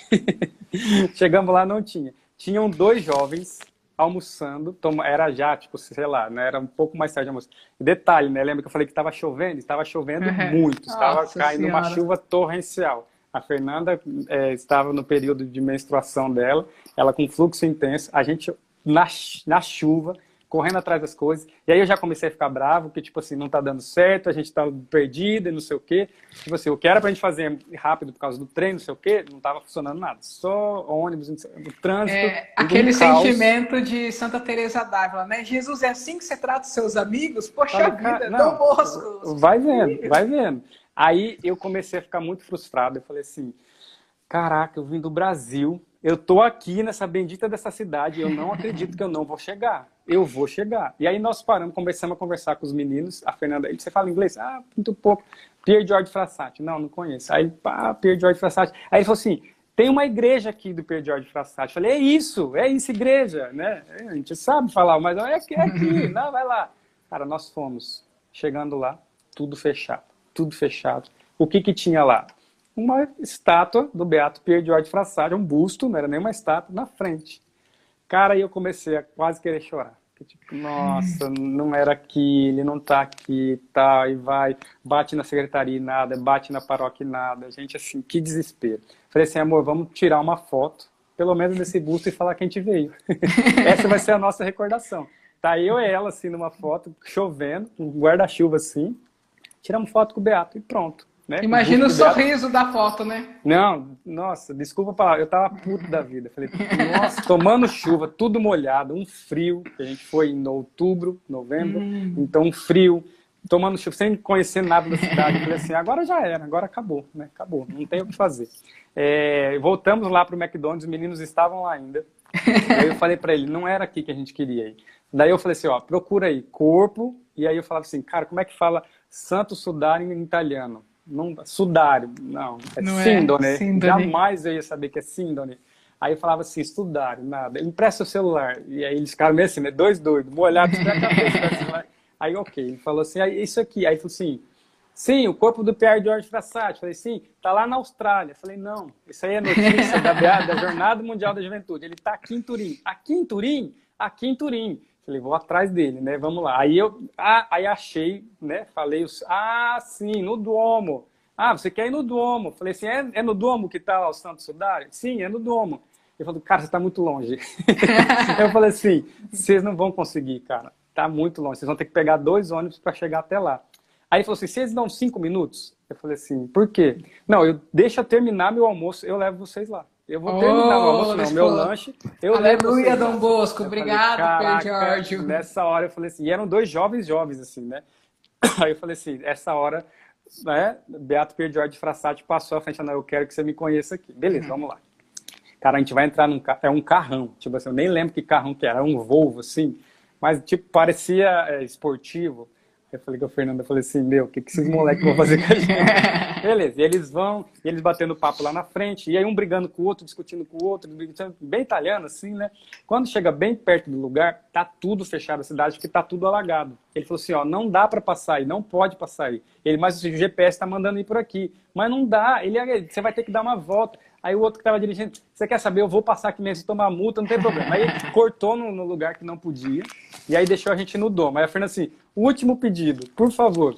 Chegamos lá, não tinha. Tinham dois jovens almoçando, toma, era já, tipo, sei lá, né? Era um pouco mais tarde de almoço. Detalhe, né? Lembra que eu falei que estava chovendo? Estava chovendo uhum. muito, estava caindo senhora. uma chuva torrencial. A Fernanda é, estava no período de menstruação dela, ela com fluxo intenso, a gente na, na chuva, correndo atrás das coisas. E aí eu já comecei a ficar bravo, que tipo assim, não tá dando certo, a gente tá perdido e não sei o quê. Tipo assim, o que era pra gente fazer rápido por causa do trem, não sei o quê, não tava funcionando nada. Só ônibus, o trânsito. É, aquele sentimento de Santa Teresa d'Ávila, né? Jesus, é assim que você trata os seus amigos? Poxa vida, não, tão boscos. Vai vendo, vai vendo. Aí eu comecei a ficar muito frustrado. Eu falei assim: caraca, eu vim do Brasil, eu tô aqui nessa bendita dessa cidade, eu não acredito que eu não vou chegar. Eu vou chegar. E aí nós paramos, começamos a conversar com os meninos. A Fernanda, ele, você fala inglês? Ah, muito pouco. Pierre George Frassati. Não, não conheço. Aí, pá, Pierre George Frassati. Aí ele falou assim, tem uma igreja aqui do Pierre George Frassati. Eu falei, é isso, é isso, igreja, né? A gente sabe falar, mas é aqui, é aqui. não, vai lá. Cara, nós fomos. Chegando lá, tudo fechado tudo fechado. O que que tinha lá? Uma estátua do Beato Pierre George Frassati, um busto, não era nem uma estátua, na frente. Cara, aí eu comecei a quase querer chorar. Tipo, nossa, não era aqui, ele não tá aqui, tá, e vai, bate na secretaria e nada, bate na paróquia e nada. Gente, assim, que desespero. Falei assim, amor, vamos tirar uma foto, pelo menos desse busto, e falar que a gente veio. Essa vai ser a nossa recordação. Tá eu e ela, assim, numa foto, chovendo, um guarda-chuva assim, tiramos foto com o Beato e pronto. Né? Imagina o, o sorriso da foto, né? Não, nossa, desculpa a palavra, eu tava puto da vida. Falei, nossa, tomando chuva, tudo molhado, um frio, a gente foi em outubro, novembro, hum. então um frio, tomando chuva, sem conhecer nada da cidade. Falei assim, agora já era, agora acabou, né? Acabou, não tem o que fazer. É, voltamos lá pro McDonald's, os meninos estavam lá ainda. Aí eu falei para ele, não era aqui que a gente queria ir. Daí eu falei assim, ó, procura aí, corpo, e aí eu falava assim, cara, como é que fala Santo Sudário em italiano. Não, sudário, não. É não síndone. É síndone. Jamais eu ia saber que é síndone. Aí eu falava assim, estudário, nada. Empresta o celular. E aí eles ficaram meio assim, né? Dois doidos, molhados pra cabeça. aí, ok. Ele falou assim, isso aqui. Aí ele falou assim, sim, o corpo do Pierre George Frassati. Falei, sim, tá lá na Austrália. Falei, não, isso aí é notícia da, da Jornada Mundial da Juventude. Ele tá aqui em Turim. Aqui em Turim? Aqui em Turim. Falei, vou atrás dele, né? Vamos lá. Aí eu ah, aí achei, né? Falei, ah, sim, no Duomo. Ah, você quer ir no Duomo? Falei assim, é, é no Duomo que está o Santo Sudário? Sim, é no Duomo. Ele falou, cara, você está muito longe. eu falei assim, vocês não vão conseguir, cara. Tá muito longe. Vocês vão ter que pegar dois ônibus para chegar até lá. Aí ele falou assim, vocês dão cinco minutos? Eu falei assim, por quê? Não, eu deixa terminar meu almoço, eu levo vocês lá. Eu vou terminar oh, o almoço, não, meu lanche. Eu Aleluia, Dom Bosco, obrigado, falei, Giorgio. Nessa hora eu falei assim, e eram dois jovens jovens, assim, né? Aí eu falei assim, essa hora, né, Beato Pierre George Frassati passou à frente, não, eu quero que você me conheça aqui. Beleza, uhum. vamos lá. Cara, a gente vai entrar num carro, é um carrão, tipo assim, eu nem lembro que carrão que era, um Volvo, assim, mas, tipo, parecia é, esportivo. Eu falei com a Fernanda, eu falei assim, meu, o que, que esses moleques vão fazer com a gente? Beleza, e eles vão, e eles batendo papo lá na frente, e aí um brigando com o outro, discutindo com o outro, bem italiano assim, né? Quando chega bem perto do lugar, tá tudo fechado a cidade, porque tá tudo alagado. Ele falou assim, ó, não dá para passar aí, não pode passar aí. Ele, mas o GPS tá mandando ir por aqui. Mas não dá, ele, você vai ter que dar uma volta. Aí o outro que estava dirigindo, você quer saber, eu vou passar aqui mesmo, tomar multa, não tem problema. Aí cortou no, no, lugar que não podia, e aí deixou a gente no domo. Aí a Fernanda assim, último pedido, por favor.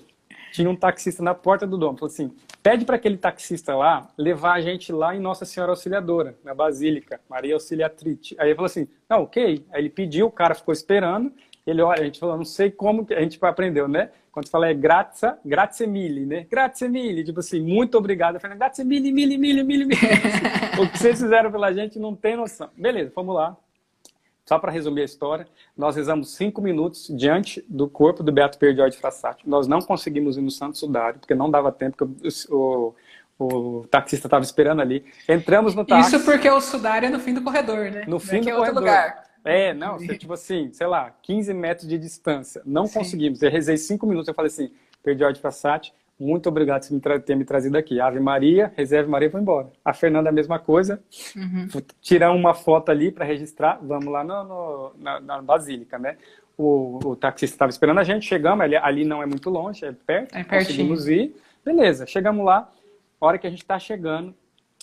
Tinha um taxista na porta do domo, falou assim, pede para aquele taxista lá levar a gente lá em Nossa Senhora Auxiliadora, na Basílica, Maria Auxiliatrite. Aí ele falou assim, não, ok. Aí ele pediu, o cara ficou esperando, ele olha, a gente falou, não sei como, a gente aprendeu, né? Quando fala é grazie, grazie mille, né? Grazie mille, tipo assim, muito obrigado. Eu falei, grazie mille, mille, mille, mille, mille. o que vocês fizeram pela gente não tem noção. Beleza, vamos lá. Só para resumir a história, nós rezamos cinco minutos diante do corpo do Beato Perdior de Frassati. Nós não conseguimos ir no Santo Sudário, porque não dava tempo, porque o, o, o taxista estava esperando ali. Entramos no táxi. Isso porque o Sudário é no fim do corredor, né? No fim do é corredor. Outro lugar. É, não, você, tipo assim, sei lá, 15 metros de distância. Não Sim. conseguimos. Eu rezei cinco minutos, eu falei assim, perdi o de Passat, muito obrigado por ter me trazido aqui. Ave Maria, reserve Maria, vou embora. A Fernanda, a mesma coisa. Uhum. Tirar uma foto ali para registrar. Vamos lá no, no, na, na, Basílica, né? O, o taxista estava esperando a gente, chegamos, ali, ali não é muito longe, é perto. É pertinho. Conseguimos ir. Beleza, chegamos lá. A hora que a gente está chegando,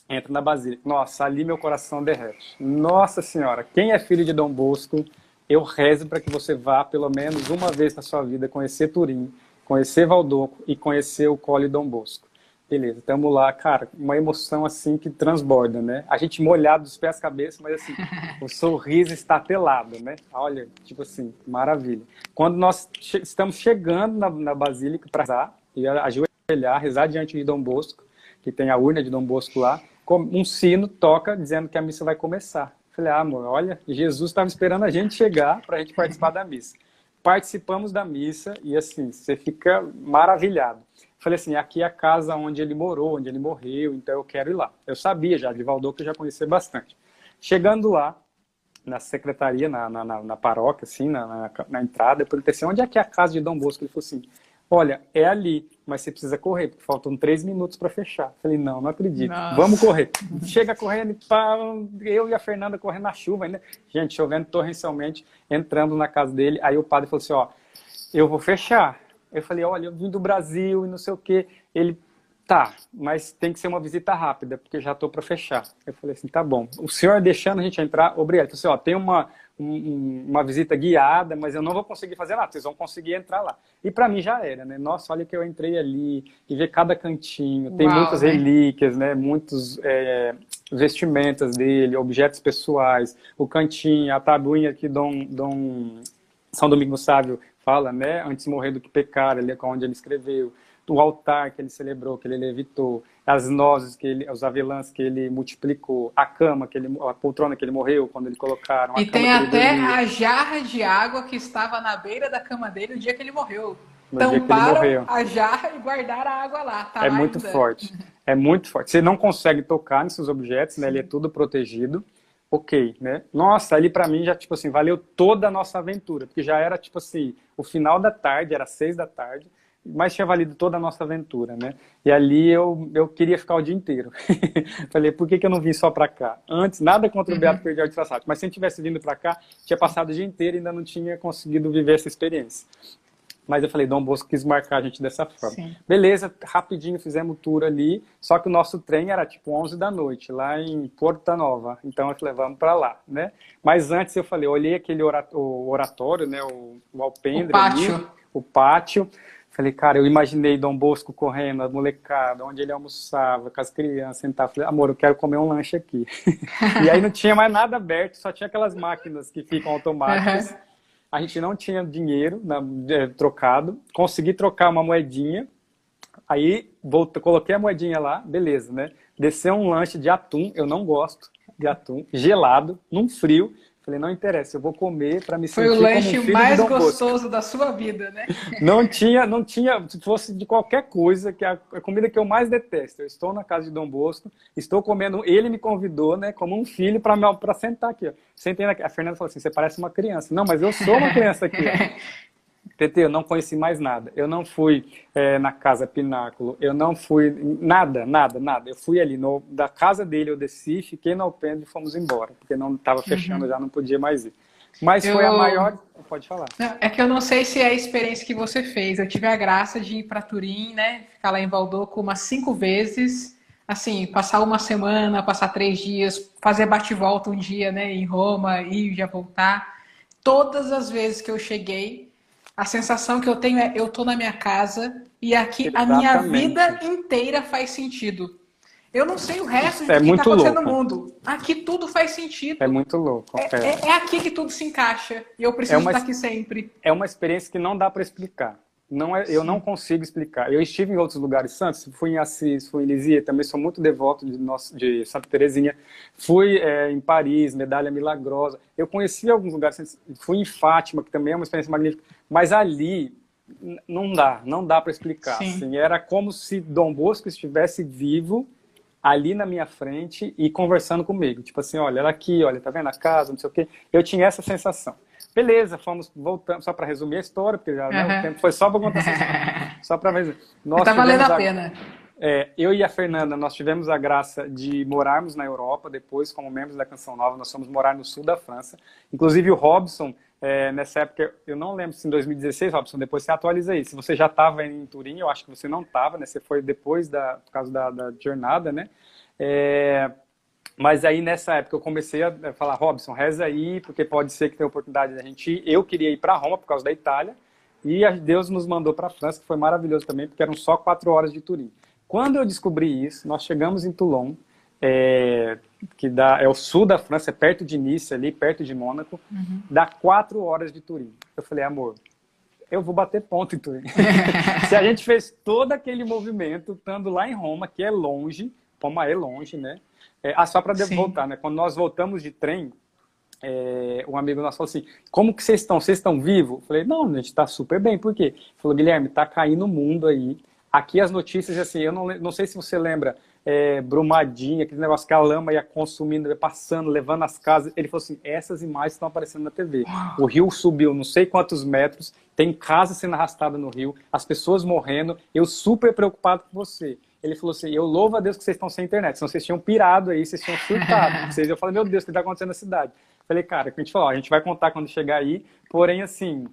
entra na Basílica. Nossa, ali meu coração derrete. Nossa Senhora, quem é filho de Dom Bosco, eu rezo para que você vá pelo menos uma vez na sua vida conhecer Turim, conhecer Valdoco e conhecer o Cole Dom Bosco. Beleza, estamos lá, cara, uma emoção assim que transborda, né? A gente molhado dos pés à cabeça, mas assim, o sorriso está telado, né? Olha, tipo assim, maravilha. Quando nós che estamos chegando na, na Basílica para rezar, e ajoelhar, rezar diante de Dom Bosco, que tem a urna de Dom Bosco lá, um sino toca dizendo que a missa vai começar. Falei, ah, amor, olha, Jesus estava esperando a gente chegar para a gente participar da missa. Participamos da missa e assim, você fica maravilhado. Falei assim, aqui é a casa onde ele morou, onde ele morreu, então eu quero ir lá. Eu sabia já, de Valdoco eu já conhecia bastante. Chegando lá, na secretaria, na, na, na paróquia, assim, na, na, na entrada, eu perguntei assim, onde é que é a casa de Dom Bosco? Ele falou assim, olha, é ali, mas você precisa correr, porque faltam três minutos para fechar. Falei, não, não acredito. Nossa. Vamos correr. Chega correndo, pá, eu e a Fernanda correndo na chuva ainda. Gente, chovendo torrencialmente, entrando na casa dele. Aí o padre falou assim, ó, eu vou fechar. Eu falei, olha, eu vim do Brasil e não sei o quê. Ele, tá, mas tem que ser uma visita rápida, porque já estou para fechar. Eu falei assim, tá bom. O senhor deixando a gente entrar, obrigado. Ele falou assim, ó, tem uma um, uma visita guiada, mas eu não vou conseguir fazer nada, vocês vão conseguir entrar lá. E para mim já era, né? Nossa, olha que eu entrei ali e ver cada cantinho, tem Uau, muitas né? relíquias, né? Muitos é, vestimentas dele, objetos pessoais, o cantinho, a tabuinha que Dom, Dom São Domingos Sábio fala, né? Antes de morrer do que pecar, ali é onde ele escreveu o altar que ele celebrou, que ele levitou, as nozes que ele, os avelãs que ele multiplicou, a cama que ele, a poltrona que ele morreu quando ele colocaram. E tem até a jarra de água que estava na beira da cama dele no dia que ele morreu. No Tamparam a jarra e guardaram a água lá. Tá é lá muito ainda. forte. É muito forte. Você não consegue tocar nesses objetos, né? Ele é tudo protegido. Ok, né? Nossa, ali para mim já tipo assim valeu toda a nossa aventura, porque já era tipo assim o final da tarde, era seis da tarde mas tinha valido toda a nossa aventura, né? E ali eu, eu queria ficar o dia inteiro. Falei, por que, que eu não vim só para cá? Antes, nada contra o Beato uhum. Perdido de Traçado, mas se eu tivesse vindo para cá, tinha passado o dia inteiro e ainda não tinha conseguido viver essa experiência. Mas eu falei, Dom Bosco quis marcar a gente dessa forma. Sim. Beleza, rapidinho fizemos o tour ali, só que o nosso trem era tipo 11 da noite, lá em Porta Nova. Então eu falei, vamos para lá, né? Mas antes eu falei, olhei aquele oratório, né, o, o alpendre o pátio. Ali, o pátio. Falei, cara, eu imaginei Dom Bosco correndo, a molecada, onde ele almoçava, com as crianças, sentar. Falei, amor, eu quero comer um lanche aqui. e aí não tinha mais nada aberto, só tinha aquelas máquinas que ficam automáticas. Uhum. A gente não tinha dinheiro na, é, trocado. Consegui trocar uma moedinha. Aí voltei, coloquei a moedinha lá, beleza, né? Desceu um lanche de atum, eu não gosto. de atum, gelado, num frio. Falei, não interessa, eu vou comer para me Foi sentir o lanche como um mais gostoso da sua vida, né? Não tinha, não tinha, se fosse de qualquer coisa, que a, a, comida que eu mais detesto. Eu estou na casa de Dom Bosco, estou comendo, ele me convidou, né, como um filho para sentar aqui. Ó. Sentei na, a Fernanda falou assim, você parece uma criança. Não, mas eu sou uma criança aqui. TT, eu não conheci mais nada. Eu não fui é, na casa Pináculo, eu não fui nada, nada, nada. Eu fui ali no, da casa dele, eu desci, fiquei na Alpendre e fomos embora, porque não estava uhum. fechando, uhum. já não podia mais ir. Mas eu... foi a maior. Pode falar. é que eu não sei se é a experiência que você fez. Eu tive a graça de ir para Turim, né? Ficar lá em Valdoco umas cinco vezes. Assim, passar uma semana, passar três dias, fazer bate-volta um dia, né? Em Roma, ir e já voltar. Todas as vezes que eu cheguei, a sensação que eu tenho é eu tô na minha casa e aqui Exatamente. a minha vida inteira faz sentido. Eu não sei o resto é do que está acontecendo louco. no mundo. Aqui tudo faz sentido. É muito louco. É, é. é aqui que tudo se encaixa. E eu preciso é uma, estar aqui sempre. É uma experiência que não dá para explicar. Não é, eu não consigo explicar. Eu estive em outros lugares santos, fui em Assis, fui em Lisieux, também sou muito devoto de, nosso, de Santa Terezinha. Fui é, em Paris, Medalha Milagrosa. Eu conheci alguns lugares, fui em Fátima, que também é uma experiência magnífica. Mas ali não dá, não dá para explicar. Assim, era como se Dom Bosco estivesse vivo ali na minha frente e conversando comigo. Tipo assim, olha, ela aqui, olha, tá vendo a casa, não sei o quê. Eu tinha essa sensação. Beleza, fomos voltando, só para resumir a história, porque já, né, o tempo foi só para contar Só para ver. Está valendo a, a pena. É, eu e a Fernanda, nós tivemos a graça de morarmos na Europa, depois, como membros da Canção Nova, nós fomos morar no sul da França. Inclusive o Robson, é, nessa época, eu não lembro se em 2016, Robson, depois você atualiza aí. Se você já estava em Turim, eu acho que você não estava, né? Você foi depois da, por causa da, da jornada, né? É, mas aí nessa época eu comecei a falar, Robson, reza aí, porque pode ser que tenha oportunidade da gente ir. Eu queria ir para Roma por causa da Itália, e Deus nos mandou para a França, que foi maravilhoso também, porque eram só quatro horas de Turim. Quando eu descobri isso, nós chegamos em Toulon, é, que dá, é o sul da França, é perto de Nice, ali, perto de Mônaco, uhum. dá quatro horas de Turim. Eu falei, amor, eu vou bater ponto em Turim. Se a gente fez todo aquele movimento, estando lá em Roma, que é longe, Roma é longe, né? É, ah, só para voltar, né? Quando nós voltamos de trem, é, um amigo nosso falou assim: Como que vocês estão? Vocês estão vivos? Eu falei: Não, a gente está super bem. Por quê? Ele falou: Guilherme, tá caindo o mundo aí. Aqui as notícias, assim, eu não, não sei se você lembra, é, Brumadinha, aquele negócio que a lama ia consumindo, ia passando, levando as casas. Ele falou assim: essas imagens estão aparecendo na TV. O rio subiu não sei quantos metros, tem casa sendo arrastada no rio, as pessoas morrendo. Eu super preocupado com você ele falou assim: Eu louvo a Deus que vocês estão sem internet, senão vocês tinham pirado aí, vocês tinham surtado. vocês, eu falei: Meu Deus, o que está acontecendo na cidade? falei, cara, a gente falou: a gente vai contar quando chegar aí, porém, assim,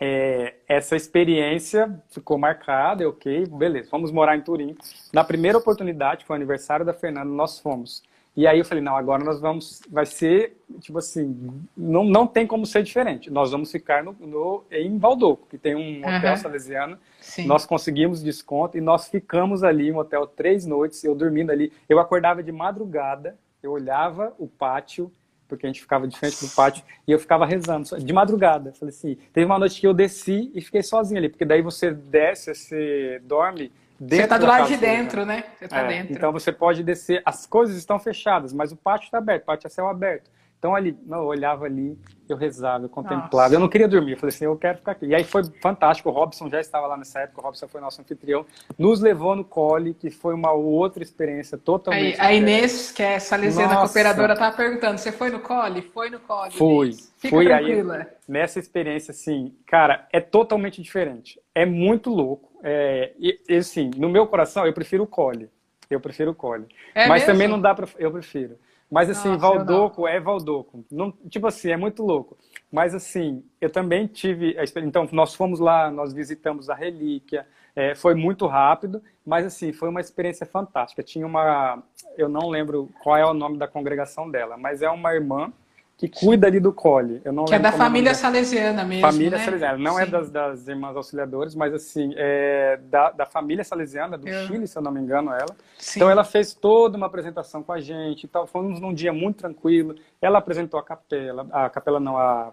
é, essa experiência ficou marcada, ok, beleza, vamos morar em Turim. Na primeira oportunidade, foi o aniversário da Fernanda, nós fomos. E aí eu falei, não, agora nós vamos, vai ser, tipo assim, não, não tem como ser diferente. Nós vamos ficar no, no em Valdoco, que tem um hotel uhum. salesiano. Sim. Nós conseguimos desconto e nós ficamos ali no hotel três noites, eu dormindo ali. Eu acordava de madrugada, eu olhava o pátio, porque a gente ficava de frente do pátio, e eu ficava rezando, de madrugada. Falei assim, teve uma noite que eu desci e fiquei sozinho ali, porque daí você desce, você dorme você está do lado de dentro, né? Você está é, dentro. Então você pode descer. As coisas estão fechadas, mas o pátio está aberto, o pátio é céu aberto. Então ali, não, eu olhava ali, eu rezava, eu contemplava. Nossa. Eu não queria dormir, eu falei assim, eu quero ficar aqui. E aí foi fantástico, o Robson já estava lá nessa época, o Robson foi nosso anfitrião, nos levou no cole, que foi uma outra experiência totalmente. Aí, a Inês, que é salesiana cooperadora, estava perguntando, você foi no cole? Foi no cole. Fui. Fica fui tranquila. Aí, nessa experiência, assim, cara, é totalmente diferente. É muito louco. É, e, e assim, no meu coração, eu prefiro o cole. Eu prefiro o cole. É Mas mesmo? também não dá para. Eu prefiro. Mas assim, Nossa, Valdoco é Valdoco. Não, tipo assim, é muito louco. Mas assim, eu também tive a experiência. Então, nós fomos lá, nós visitamos a relíquia. É, foi muito rápido, mas assim, foi uma experiência fantástica. Tinha uma. Eu não lembro qual é o nome da congregação dela, mas é uma irmã que cuida ali do cole. Eu não que é da família salesiana mesmo. Família né? salesiana. Não é Sim. é das, das, irmãs auxiliadoras, mas assim, é da, da família salesiana, do eu... Chile, se eu não me engano, ela. Sim. Então ela fez toda uma apresentação com a gente. Então, fomos num dia muito tranquilo. Ela apresentou a capela, a capela não, a,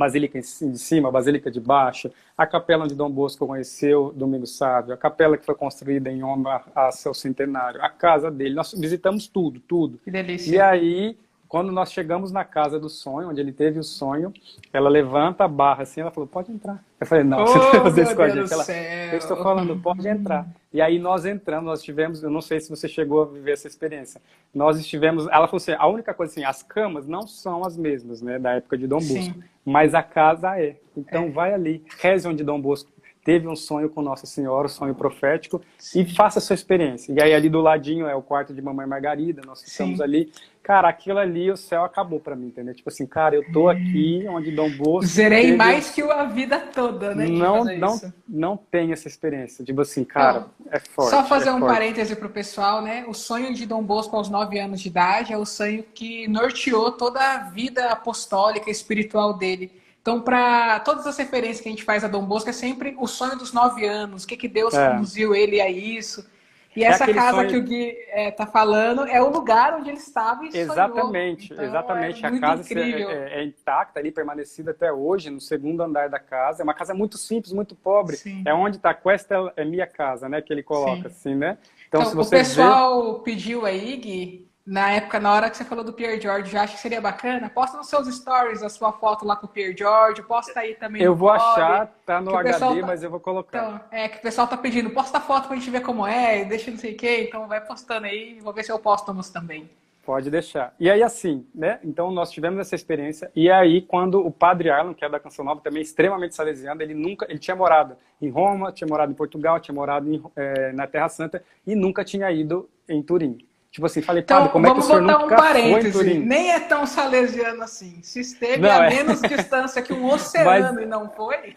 Basílica de cima, Basílica de baixo, a capela onde Dom Bosco conheceu Domingos Sávio, a capela que foi construída em honra a seu centenário, a casa dele. Nós visitamos tudo, tudo. Que delícia. E aí quando nós chegamos na casa do sonho, onde ele teve o sonho, ela levanta a barra assim, ela falou, pode entrar. Eu falei, não, oh, você não vai fazer isso com a gente. Ela, eu estou falando, pode entrar. E aí nós entramos, nós tivemos, eu não sei se você chegou a viver essa experiência. Nós estivemos, ela falou assim, a única coisa assim, as camas não são as mesmas, né, da época de Dom Bosco, Sim. mas a casa é. Então é. vai ali, reze onde Dom Bosco teve um sonho com Nossa Senhora, um sonho profético, Sim. e faça a sua experiência. E aí ali do ladinho é o quarto de Mamãe Margarida, nós estamos Sim. ali. Cara, aquilo ali, o céu acabou para mim, entendeu? Tipo assim, cara, eu tô aqui onde Dom Bosco... Zerei teve... mais que a vida toda, né? Não, não, isso. não tem essa experiência. Tipo assim, cara, é forte. Só fazer é um forte. parêntese pro pessoal, né? O sonho de Dom Bosco aos nove anos de idade é o sonho que norteou toda a vida apostólica, espiritual dele então, para todas as referências que a gente faz a Dom Bosco, é sempre o sonho dos nove anos, o que, que Deus é. conduziu ele a isso. E é essa casa sonho... que o Gui está é, falando é o lugar onde ele estava e Exatamente, então, exatamente. É a casa é, é, intacta ali, permanecida até hoje, no segundo andar da casa. É uma casa muito simples, muito pobre. Sim. É onde está Questa é minha casa, né? Que ele coloca, Sim. assim, né? Então, então se você o pessoal vê... pediu aí, Gui, na época, na hora que você falou do Pierre George, já acho que seria bacana. Posta nos seus stories a sua foto lá com o Pierre George, posta aí também. Eu vou blog, achar, tá no HD, tá... mas eu vou colocar. Então, é que o pessoal tá pedindo, posta a foto pra gente ver como é, deixa não sei o quê, então vai postando aí, vou ver se eu posto nos também. Pode deixar. E aí, assim, né? Então, nós tivemos essa experiência. E aí, quando o padre Arlon, que é da Canção Nova, também extremamente salesiano, ele nunca, ele tinha morado em Roma, tinha morado em Portugal, tinha morado em, é, na Terra Santa e nunca tinha ido em Turim. Tipo assim, falei, então, padre, como é que o senhor nunca um parêntese. foi em Nem é tão salesiano assim. Se esteve não, a é... menos distância que um oceano Mas... e não foi...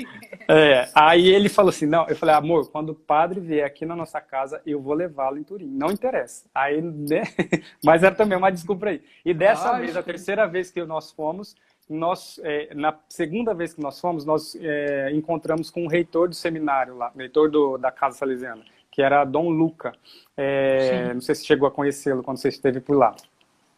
É, aí ele falou assim, não, eu falei, amor, quando o padre vier aqui na nossa casa, eu vou levá-lo em Turim. Não interessa. Aí, né? Mas era também uma desculpa aí. E dessa Ai, vez, a terceira vez que nós fomos, nós, é, na segunda vez que nós fomos, nós é, encontramos com o reitor do seminário lá, reitor do, da Casa Salesiana que era Dom Luca. É, não sei se chegou a conhecê-lo quando você esteve por lá.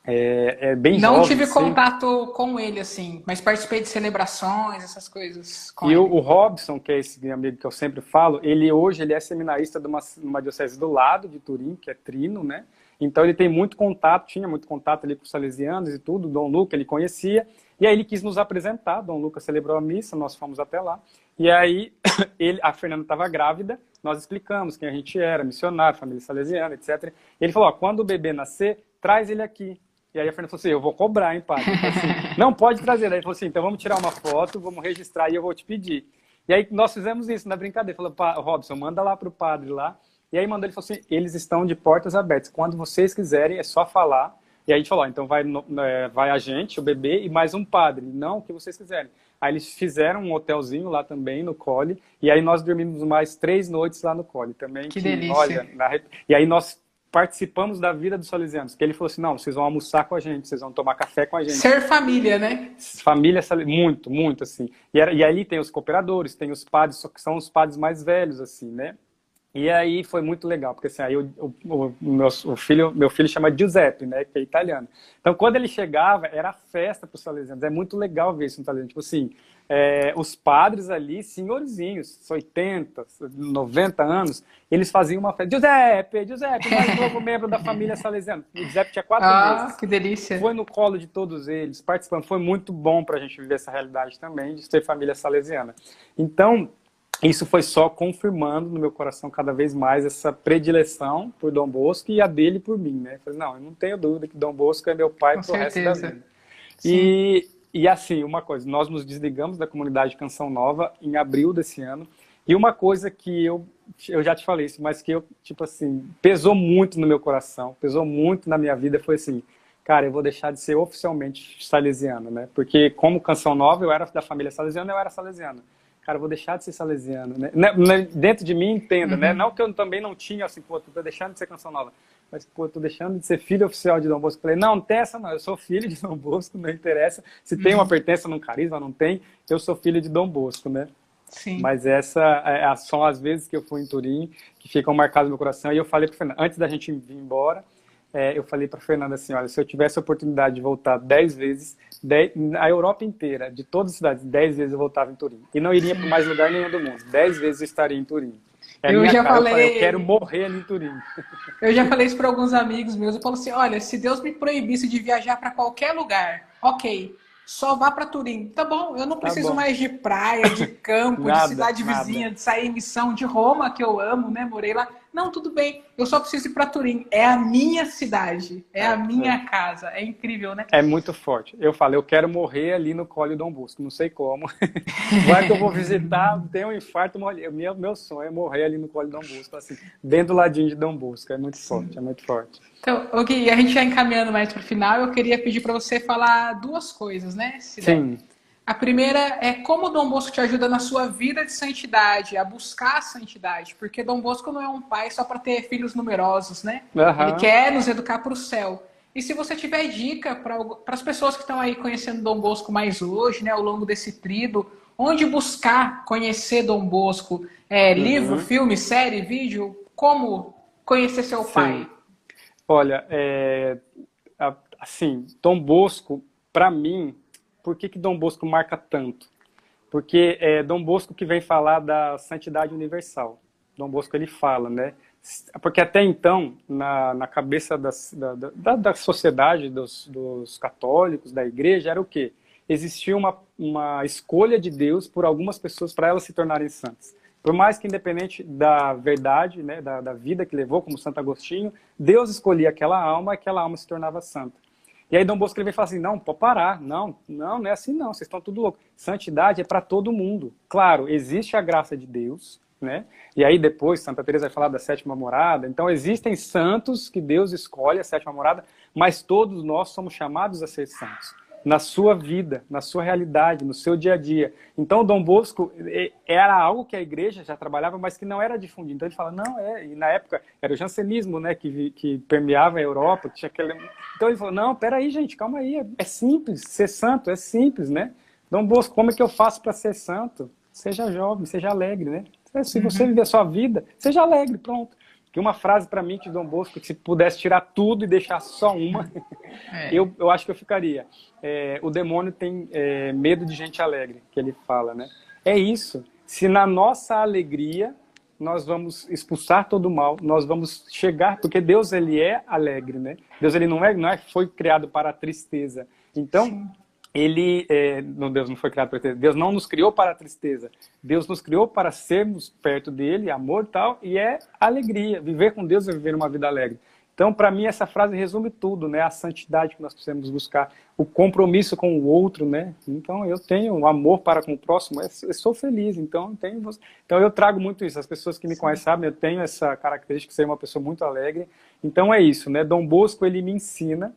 É, é bem Não jovem, tive contato com ele, assim, mas participei de celebrações, essas coisas. e ele. o Robson, que é esse amigo que eu sempre falo, ele hoje ele é seminarista de uma, uma diocese do lado de Turim, que é Trino, né? Então ele tem muito contato, tinha muito contato ali com os salesianos e tudo, Dom Luca ele conhecia, e aí ele quis nos apresentar, Dom Luca celebrou a missa, nós fomos até lá, e aí ele, a Fernanda estava grávida, nós explicamos quem a gente era, missionário, família salesiana, etc. Ele falou, ó, quando o bebê nascer, traz ele aqui. E aí a Fernanda falou assim, eu vou cobrar, hein, padre? Assim, não, pode trazer. Aí ele falou assim, então vamos tirar uma foto, vamos registrar e eu vou te pedir. E aí nós fizemos isso na brincadeira. Falou, Robson, manda lá para o padre lá. E aí mandou, ele falou assim, eles estão de portas abertas. Quando vocês quiserem, é só falar. E aí a gente falou, então vai, é, vai a gente, o bebê e mais um padre. Não, o que vocês quiserem. Aí eles fizeram um hotelzinho lá também no Cole. E aí nós dormimos mais três noites lá no Cole também. Que, que delícia. Olha, na... e aí nós participamos da vida dos salesianos. Que ele falou assim, não, vocês vão almoçar com a gente, vocês vão tomar café com a gente. Ser família, né? Família, muito, muito, assim. E, era, e aí tem os cooperadores, tem os padres, só que são os padres mais velhos, assim, né? E aí foi muito legal, porque assim, aí o, o, o, meu, o filho, meu filho chama Giuseppe, né, que é italiano. Então, quando ele chegava, era festa para os salesianos. É muito legal ver isso no italiano. Tipo assim, é, os padres ali, senhorzinhos, 80, 90 anos, eles faziam uma festa. Giuseppe, Giuseppe, mais novo membro da família salesiana. O Giuseppe tinha quatro ah, meses. que delícia. Foi no colo de todos eles, participando. Foi muito bom para a gente viver essa realidade também, de ser família salesiana. Então, isso foi só confirmando no meu coração cada vez mais essa predileção por Dom Bosco e a dele por mim, né? falei, não, eu não tenho dúvida que Dom Bosco é meu pai pro resto da vida. E, e assim, uma coisa, nós nos desligamos da comunidade Canção Nova em abril desse ano. E uma coisa que eu, eu já te falei isso, mas que eu, tipo assim, pesou muito no meu coração, pesou muito na minha vida, foi assim, cara, eu vou deixar de ser oficialmente salesiano, né? Porque como Canção Nova, eu era da família salesiana, eu era salesiano cara, vou deixar de ser salesiano, né? né, né dentro de mim, entenda, né? uhum. né? Não que eu também não tinha, assim, pô, tô deixando de ser canção nova, mas, pô, tô deixando de ser filho oficial de Dom Bosco. Falei, não, não tem essa não, eu sou filho de Dom Bosco, não interessa se tem uma uhum. pertença num carisma, não tem, eu sou filho de Dom Bosco, né? Sim. Mas essa é, são as vezes que eu fui em Turim, que ficam marcadas no meu coração, e eu falei pro Fernando, antes da gente vir embora, é, eu falei para Fernanda assim, olha, se eu tivesse a oportunidade de voltar dez vezes, dez, a Europa inteira, de todas as cidades, dez vezes eu voltava em Turim. E não iria para mais lugar nenhum do mundo. Dez vezes eu estaria em Turim. É eu já cara, falei... Eu, falei, eu quero morrer ali em Turim. Eu já falei isso para alguns amigos meus. Eu falo assim, olha, se Deus me proibisse de viajar para qualquer lugar, ok, só vá para Turim. Tá bom, eu não tá preciso tá mais de praia, de campo, nada, de cidade nada. vizinha, de sair em missão de Roma, que eu amo, né? Morei lá. Não, tudo bem. Eu só preciso ir para Turim. É a minha cidade, é a minha é. casa. É incrível, né? É muito forte. Eu falei, eu quero morrer ali no Cole Dom Bosco. Não sei como. Vai que eu vou visitar, tenho um infarto, meu, meu sonho é morrer ali no Cole Dom Bosco, assim, dentro do ladinho de Dom Bosco. É muito forte, é muito forte. Então, ok, a gente já encaminhando mais para o final, eu queria pedir para você falar duas coisas, né? Sim. A primeira é como Dom Bosco te ajuda na sua vida de santidade, a buscar a santidade, porque Dom Bosco não é um pai só para ter filhos numerosos, né? Uhum. Ele quer nos educar para o céu. E se você tiver dica para as pessoas que estão aí conhecendo Dom Bosco mais hoje, né, ao longo desse trido, onde buscar conhecer Dom Bosco? É, uhum. Livro, filme, série, vídeo? Como conhecer seu Sim. pai? Olha, é, assim, Dom Bosco, para mim, por que, que Dom Bosco marca tanto? Porque é Dom Bosco que vem falar da santidade universal. Dom Bosco ele fala, né? Porque até então, na, na cabeça das, da, da, da, sociedade, dos, dos católicos, da igreja, era o quê? Existia uma, uma escolha de Deus por algumas pessoas para elas se tornarem santas. Por mais que independente da verdade, né, da, da vida que levou, como Santo Agostinho, Deus escolhia aquela alma e aquela alma se tornava santa. E aí Dom Bosco ele vem falar assim, não, pode parar, não, não, não é assim não, vocês estão tudo louco. Santidade é para todo mundo. Claro, existe a graça de Deus, né? E aí depois Santa Teresa vai falar da sétima morada. Então existem santos que Deus escolhe a sétima morada, mas todos nós somos chamados a ser santos na sua vida, na sua realidade, no seu dia a dia. Então, Dom Bosco era algo que a igreja já trabalhava, mas que não era difundido. Então, ele fala, não, é. E na época era o jansenismo, né, que, que permeava a Europa, que tinha aquele. Então, ele falou, não, peraí, gente, calma aí, é, é simples, ser santo é simples, né? Dom Bosco, como é que eu faço para ser santo? Seja jovem, seja alegre, né? Se você uhum. viver a sua vida, seja alegre, pronto. Que uma frase para mim de Dom Bosco, que se pudesse tirar tudo e deixar só uma, é. eu, eu acho que eu ficaria. É, o demônio tem é, medo de gente alegre, que ele fala, né? É isso. Se na nossa alegria nós vamos expulsar todo o mal, nós vamos chegar, porque Deus ele é alegre, né? Deus ele não é, não é foi criado para a tristeza. Então, Sim ele, é, não, Deus não foi criado para tristeza, Deus não nos criou para a tristeza, Deus nos criou para sermos perto dele, amor e tal, e é alegria, viver com Deus é viver uma vida alegre. Então, para mim, essa frase resume tudo, né? A santidade que nós precisamos buscar, o compromisso com o outro, né? Então, eu tenho um amor para com o próximo, eu sou feliz, então eu tenho... Então, eu trago muito isso. As pessoas que me Sim. conhecem sabem, eu tenho essa característica de ser uma pessoa muito alegre. Então, é isso, né? Dom Bosco, ele me ensina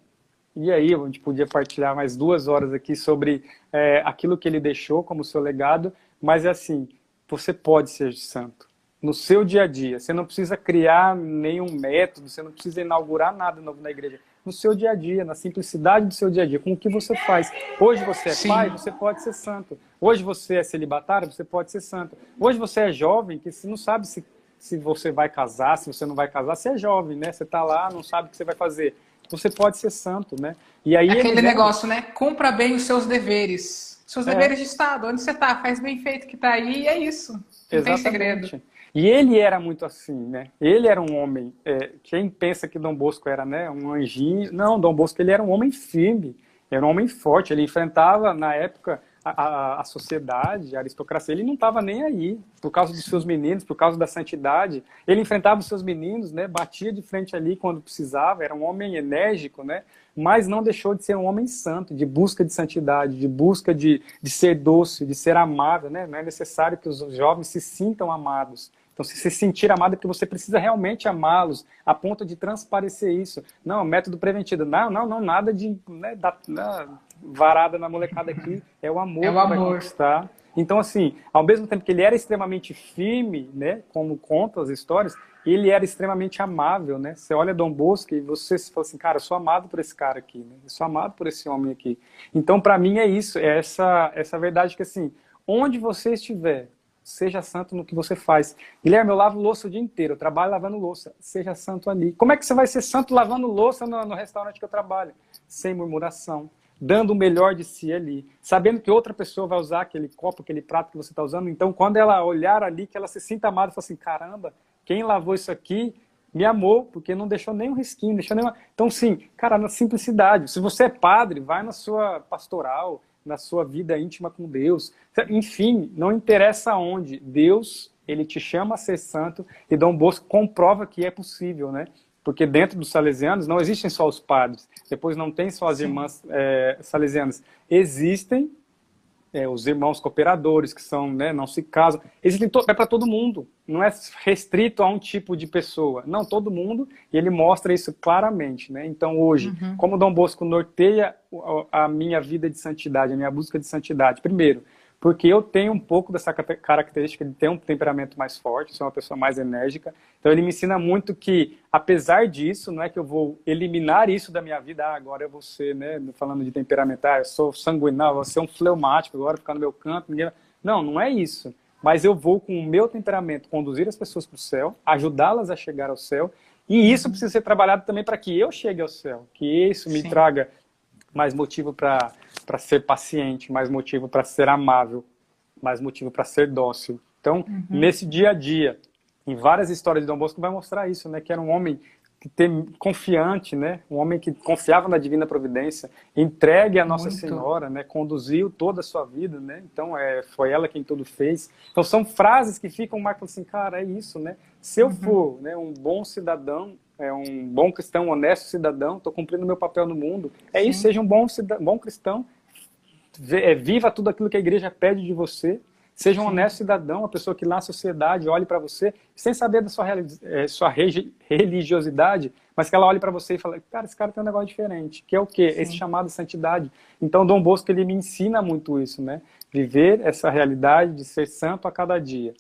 e aí, a gente podia partilhar mais duas horas aqui sobre é, aquilo que ele deixou como seu legado, mas é assim, você pode ser santo. No seu dia a dia, você não precisa criar nenhum método, você não precisa inaugurar nada novo na igreja. No seu dia a dia, na simplicidade do seu dia a dia, com o que você faz. Hoje você é Sim. pai, você pode ser santo. Hoje você é celibatário, você pode ser santo. Hoje você é jovem, que você não sabe se, se você vai casar, se você não vai casar. Você é jovem, né? Você está lá, não sabe o que você vai fazer você pode ser santo, né? E aí Aquele negócio, né? Cumpra bem os seus deveres. Seus é. deveres de Estado. Onde você está, faz bem feito que está aí e é isso. Não Exatamente. tem segredo. E ele era muito assim, né? Ele era um homem. É, quem pensa que Dom Bosco era né, um anjinho. Não, Dom Bosco ele era um homem firme, era um homem forte. Ele enfrentava, na época, a, a, sociedade, a aristocracia, ele não estava nem aí, por causa dos seus meninos, por causa da santidade. Ele enfrentava os seus meninos, né, batia de frente ali quando precisava, era um homem enérgico, né, mas não deixou de ser um homem santo, de busca de santidade, de busca de, de ser doce, de ser amável. Né? Não é necessário que os jovens se sintam amados. Então, se se sentir amado é porque você precisa realmente amá-los, a ponto de transparecer isso. Não, método preventivo. Não, não, não, nada de né, da, varada na molecada aqui. É o amor é o amor. que vai Então, assim, ao mesmo tempo que ele era extremamente firme, né, como conta as histórias, ele era extremamente amável, né? Você olha Dom Bosco e você fala assim, cara, eu sou amado por esse cara aqui, né? Eu sou amado por esse homem aqui. Então, para mim é isso, é essa essa verdade que assim, onde você estiver, seja santo no que você faz. Guilherme, eu lavo louça o dia inteiro, eu trabalho lavando louça, seja santo ali. Como é que você vai ser santo lavando louça no, no restaurante que eu trabalho? Sem murmuração, dando o melhor de si ali, sabendo que outra pessoa vai usar aquele copo, aquele prato que você está usando. Então, quando ela olhar ali, que ela se sinta amada, fala assim: caramba, quem lavou isso aqui me amou, porque não deixou nem um risquinho, deixou nenhuma. Então, sim, cara, na simplicidade. Se você é padre, vai na sua pastoral, na sua vida íntima com Deus. Enfim, não interessa onde, Deus, ele te chama a ser santo e Dom Bosco comprova que é possível, né? Porque dentro dos salesianos não existem só os padres, depois não tem só as Sim. irmãs é, salesianas. Existem é, os irmãos cooperadores, que são, né, não se casam. Existem é para todo mundo, não é restrito a um tipo de pessoa. Não, todo mundo, e ele mostra isso claramente. Né? Então, hoje, uhum. como Dom Bosco norteia a minha vida de santidade, a minha busca de santidade? Primeiro, porque eu tenho um pouco dessa característica de ter um temperamento mais forte, sou uma pessoa mais enérgica. Então ele me ensina muito que, apesar disso, não é que eu vou eliminar isso da minha vida, ah, agora eu vou ser, né, falando de temperamental, ah, eu sou sanguinal, vou ser um fleumático, agora ficar no meu canto. Ninguém... Não, não é isso. Mas eu vou, com o meu temperamento, conduzir as pessoas para o céu, ajudá-las a chegar ao céu. E isso precisa ser trabalhado também para que eu chegue ao céu, que isso me Sim. traga mais motivo para ser paciente, mais motivo para ser amável, mais motivo para ser dócil. Então, uhum. nesse dia a dia, em várias histórias de Dom Bosco vai mostrar isso, né? Que era um homem que tem, confiante, né? Um homem que confiava na divina providência, entregue a Nossa Muito. Senhora, né? Conduziu toda a sua vida, né? Então é, foi ela quem tudo fez. Então são frases que ficam marcando assim, cara, é isso, né? Se eu uhum. for, né, um bom cidadão, é um bom cristão, um honesto cidadão, estou cumprindo meu papel no mundo. É Sim. isso, seja um bom, cidadão, bom cristão, viva tudo aquilo que a igreja pede de você, seja um Sim. honesto cidadão, uma pessoa que lá na sociedade olhe para você, sem saber da sua, é, sua religiosidade, mas que ela olhe para você e fale, cara, esse cara tem um negócio diferente, que é o quê? Sim. Esse chamado de santidade. Então, Dom Bosco, ele me ensina muito isso, né? Viver essa realidade de ser santo a cada dia.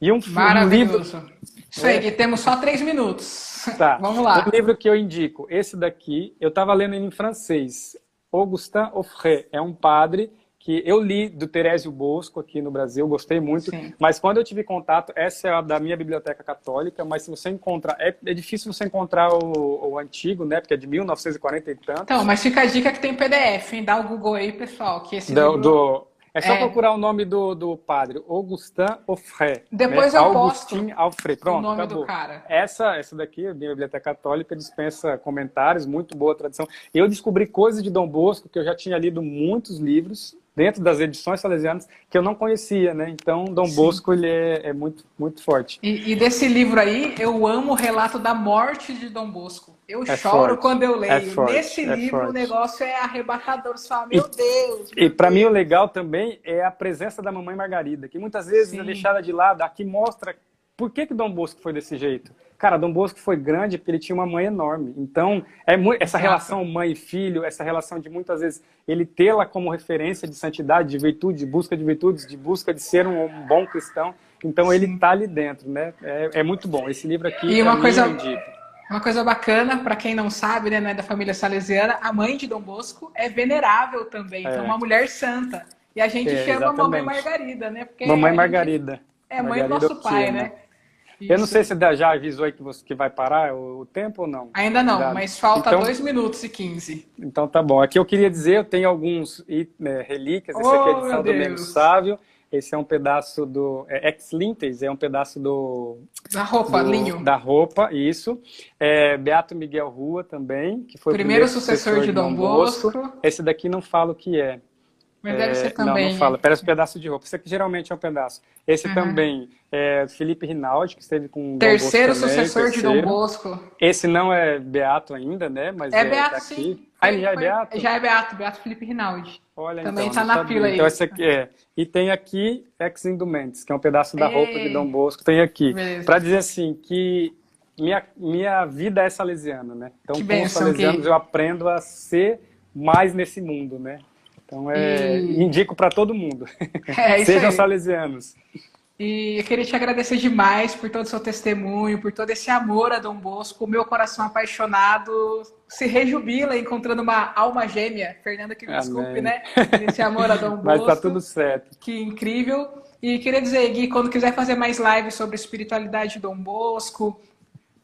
E um, Maravilhoso. Um livro... Isso aí, é... temos só três minutos. Tá. Vamos lá. O livro que eu indico, esse daqui, eu estava lendo ele em francês. Augustin Offray, é um padre que eu li do Terésio Bosco aqui no Brasil, gostei muito, Sim. mas quando eu tive contato, essa é a da minha biblioteca católica, mas se você encontrar, é, é difícil você encontrar o, o, antigo, né, porque é de 1940 e tanto. Então, mas fica a dica que tem PDF, hein? Dá o Google aí, pessoal, que esse do, livro... Do é só é. procurar o nome do, do padre, Augustin Offray. Depois né? eu Augustin Alfré. Pronto, o nome acabou. do cara. Essa, essa daqui, a minha Biblioteca Católica, dispensa comentários, muito boa tradição. Eu descobri coisas de Dom Bosco, que eu já tinha lido muitos livros, dentro das edições salesianas que eu não conhecia, né? Então, Dom Sim. Bosco ele é, é, muito, muito forte. E, e, desse livro aí, eu amo o relato da morte de Dom Bosco. Eu é choro forte. quando eu leio. É forte. Nesse é livro, forte. o negócio é arrebatador. Você fala, meu e, Deus! Meu e para mim, o legal também é a presença da mamãe Margarida, que muitas vezes Sim. é deixada de lado. Aqui mostra por que, que Dom Bosco foi desse jeito. Cara, Dom Bosco foi grande porque ele tinha uma mãe enorme. Então, é muito, essa relação mãe e filho, essa relação de muitas vezes ele tê-la como referência de santidade, de virtude, de busca de virtudes, de busca de ser um, um bom cristão. Então, ele está ali dentro, né? É, é, muito bom. Esse livro aqui e uma coisa Uma coisa bacana, para quem não sabe, né, é da família salesiana, a mãe de Dom Bosco é venerável também, é. então uma mulher santa. E a gente é, chama exatamente. Mamãe Margarida, né? Porque Mamãe Margarida. É mãe do nosso pai, né? Isso. Eu não sei se já avisou aí que, você, que vai parar o, tempo ou não. Ainda não, mas falta então, 2 minutos e 15. Então tá bom. Aqui eu queria dizer, eu tenho alguns né, relíquias. Esse oh, aqui é de São Domingos Sávio. Esse é um pedaço do é, ex lintes, é um pedaço do da roupa, do, linho. Da roupa, isso. É, Beato Miguel Rua também, que foi primeiro o primeiro sucessor, sucessor de Dom Bosco. Bosco. Esse daqui não falo o que é. Mas deve ser também. Não, não fala. Parece um pedaço de roupa. Isso aqui geralmente é um pedaço. Esse uhum. também é Felipe Rinaldi, que esteve com Terceiro Dom Bosco sucessor também, terceiro. de Dom Bosco. Esse não é Beato ainda, né? Mas é, é Beato, sim. Ah, ele já é Beato? Já é Beato, Beato Felipe Rinaldi. Olha, também está então, na fila aí. Então, esse aqui é. E tem aqui Ex Indumentes, que é um pedaço da Ei. roupa de Dom Bosco. Tem aqui. Para dizer assim, que minha, minha vida é salesiana, né? Então, que com os salesianos, que... eu aprendo a ser mais nesse mundo, né? Então, é, e... indico para todo mundo. É, Sejam aí. salesianos. E eu queria te agradecer demais por todo o seu testemunho, por todo esse amor a Dom Bosco. O meu coração apaixonado se rejubila encontrando uma alma gêmea. Fernanda, que me desculpe, né? Esse amor a Dom Bosco. Mas tá tudo certo. Que incrível. E queria dizer, Gui, quando quiser fazer mais lives sobre espiritualidade de Dom Bosco,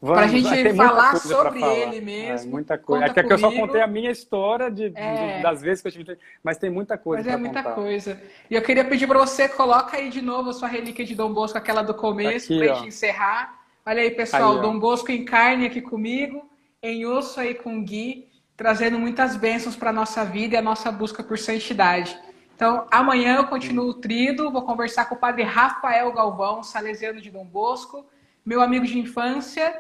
para a gente falar sobre falar. ele mesmo. É, muita coisa. Aqui é que eu só contei a minha história de, é. de, das vezes que eu tive, mas tem muita coisa. Mas é muita contar. coisa. E eu queria pedir para você coloca aí de novo a sua relíquia de Dom Bosco, aquela do começo, para a gente encerrar. Olha aí, pessoal, aí, Dom Bosco em carne aqui comigo, em osso aí com o Gui, trazendo muitas bênçãos para a nossa vida e a nossa busca por santidade. Então, amanhã eu continuo o trido, vou conversar com o padre Rafael Galvão, salesiano de Dom Bosco, meu amigo de infância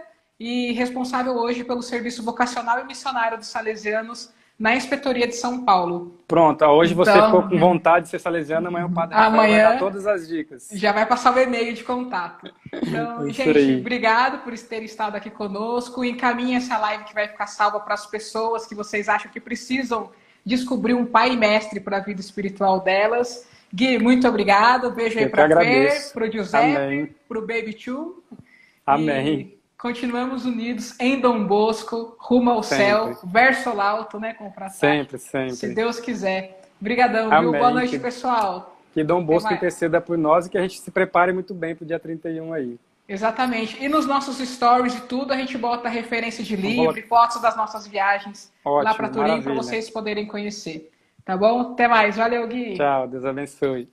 e responsável hoje pelo serviço vocacional e missionário dos salesianos na Inspetoria de São Paulo. Pronto, hoje então, você ficou com vontade de ser salesiano, amanhã o padre amanhã vai dar todas as dicas. Já vai passar o e-mail de contato. Então, gente, aí. obrigado por terem estado aqui conosco. Encaminhe essa live que vai ficar salva para as pessoas que vocês acham que precisam descobrir um pai e mestre para a vida espiritual delas. Gui, muito obrigado. Beijo aí para Fer, para o Giuseppe, para o Baby Chu. Amém. E continuamos unidos em Dom Bosco, rumo ao sempre. céu, verso alto, né, com o Sempre, sempre. Se Deus quiser. Obrigadão, viu? Boa noite, pessoal. Que Dom Bosco interceda por nós e que a gente se prepare muito bem para o dia 31 aí. Exatamente. E nos nossos stories e tudo, a gente bota referência de livro, fotos das nossas viagens Ótimo, lá para Turim para vocês poderem conhecer. Tá bom? Até mais. Valeu, Gui. Tchau, Deus abençoe.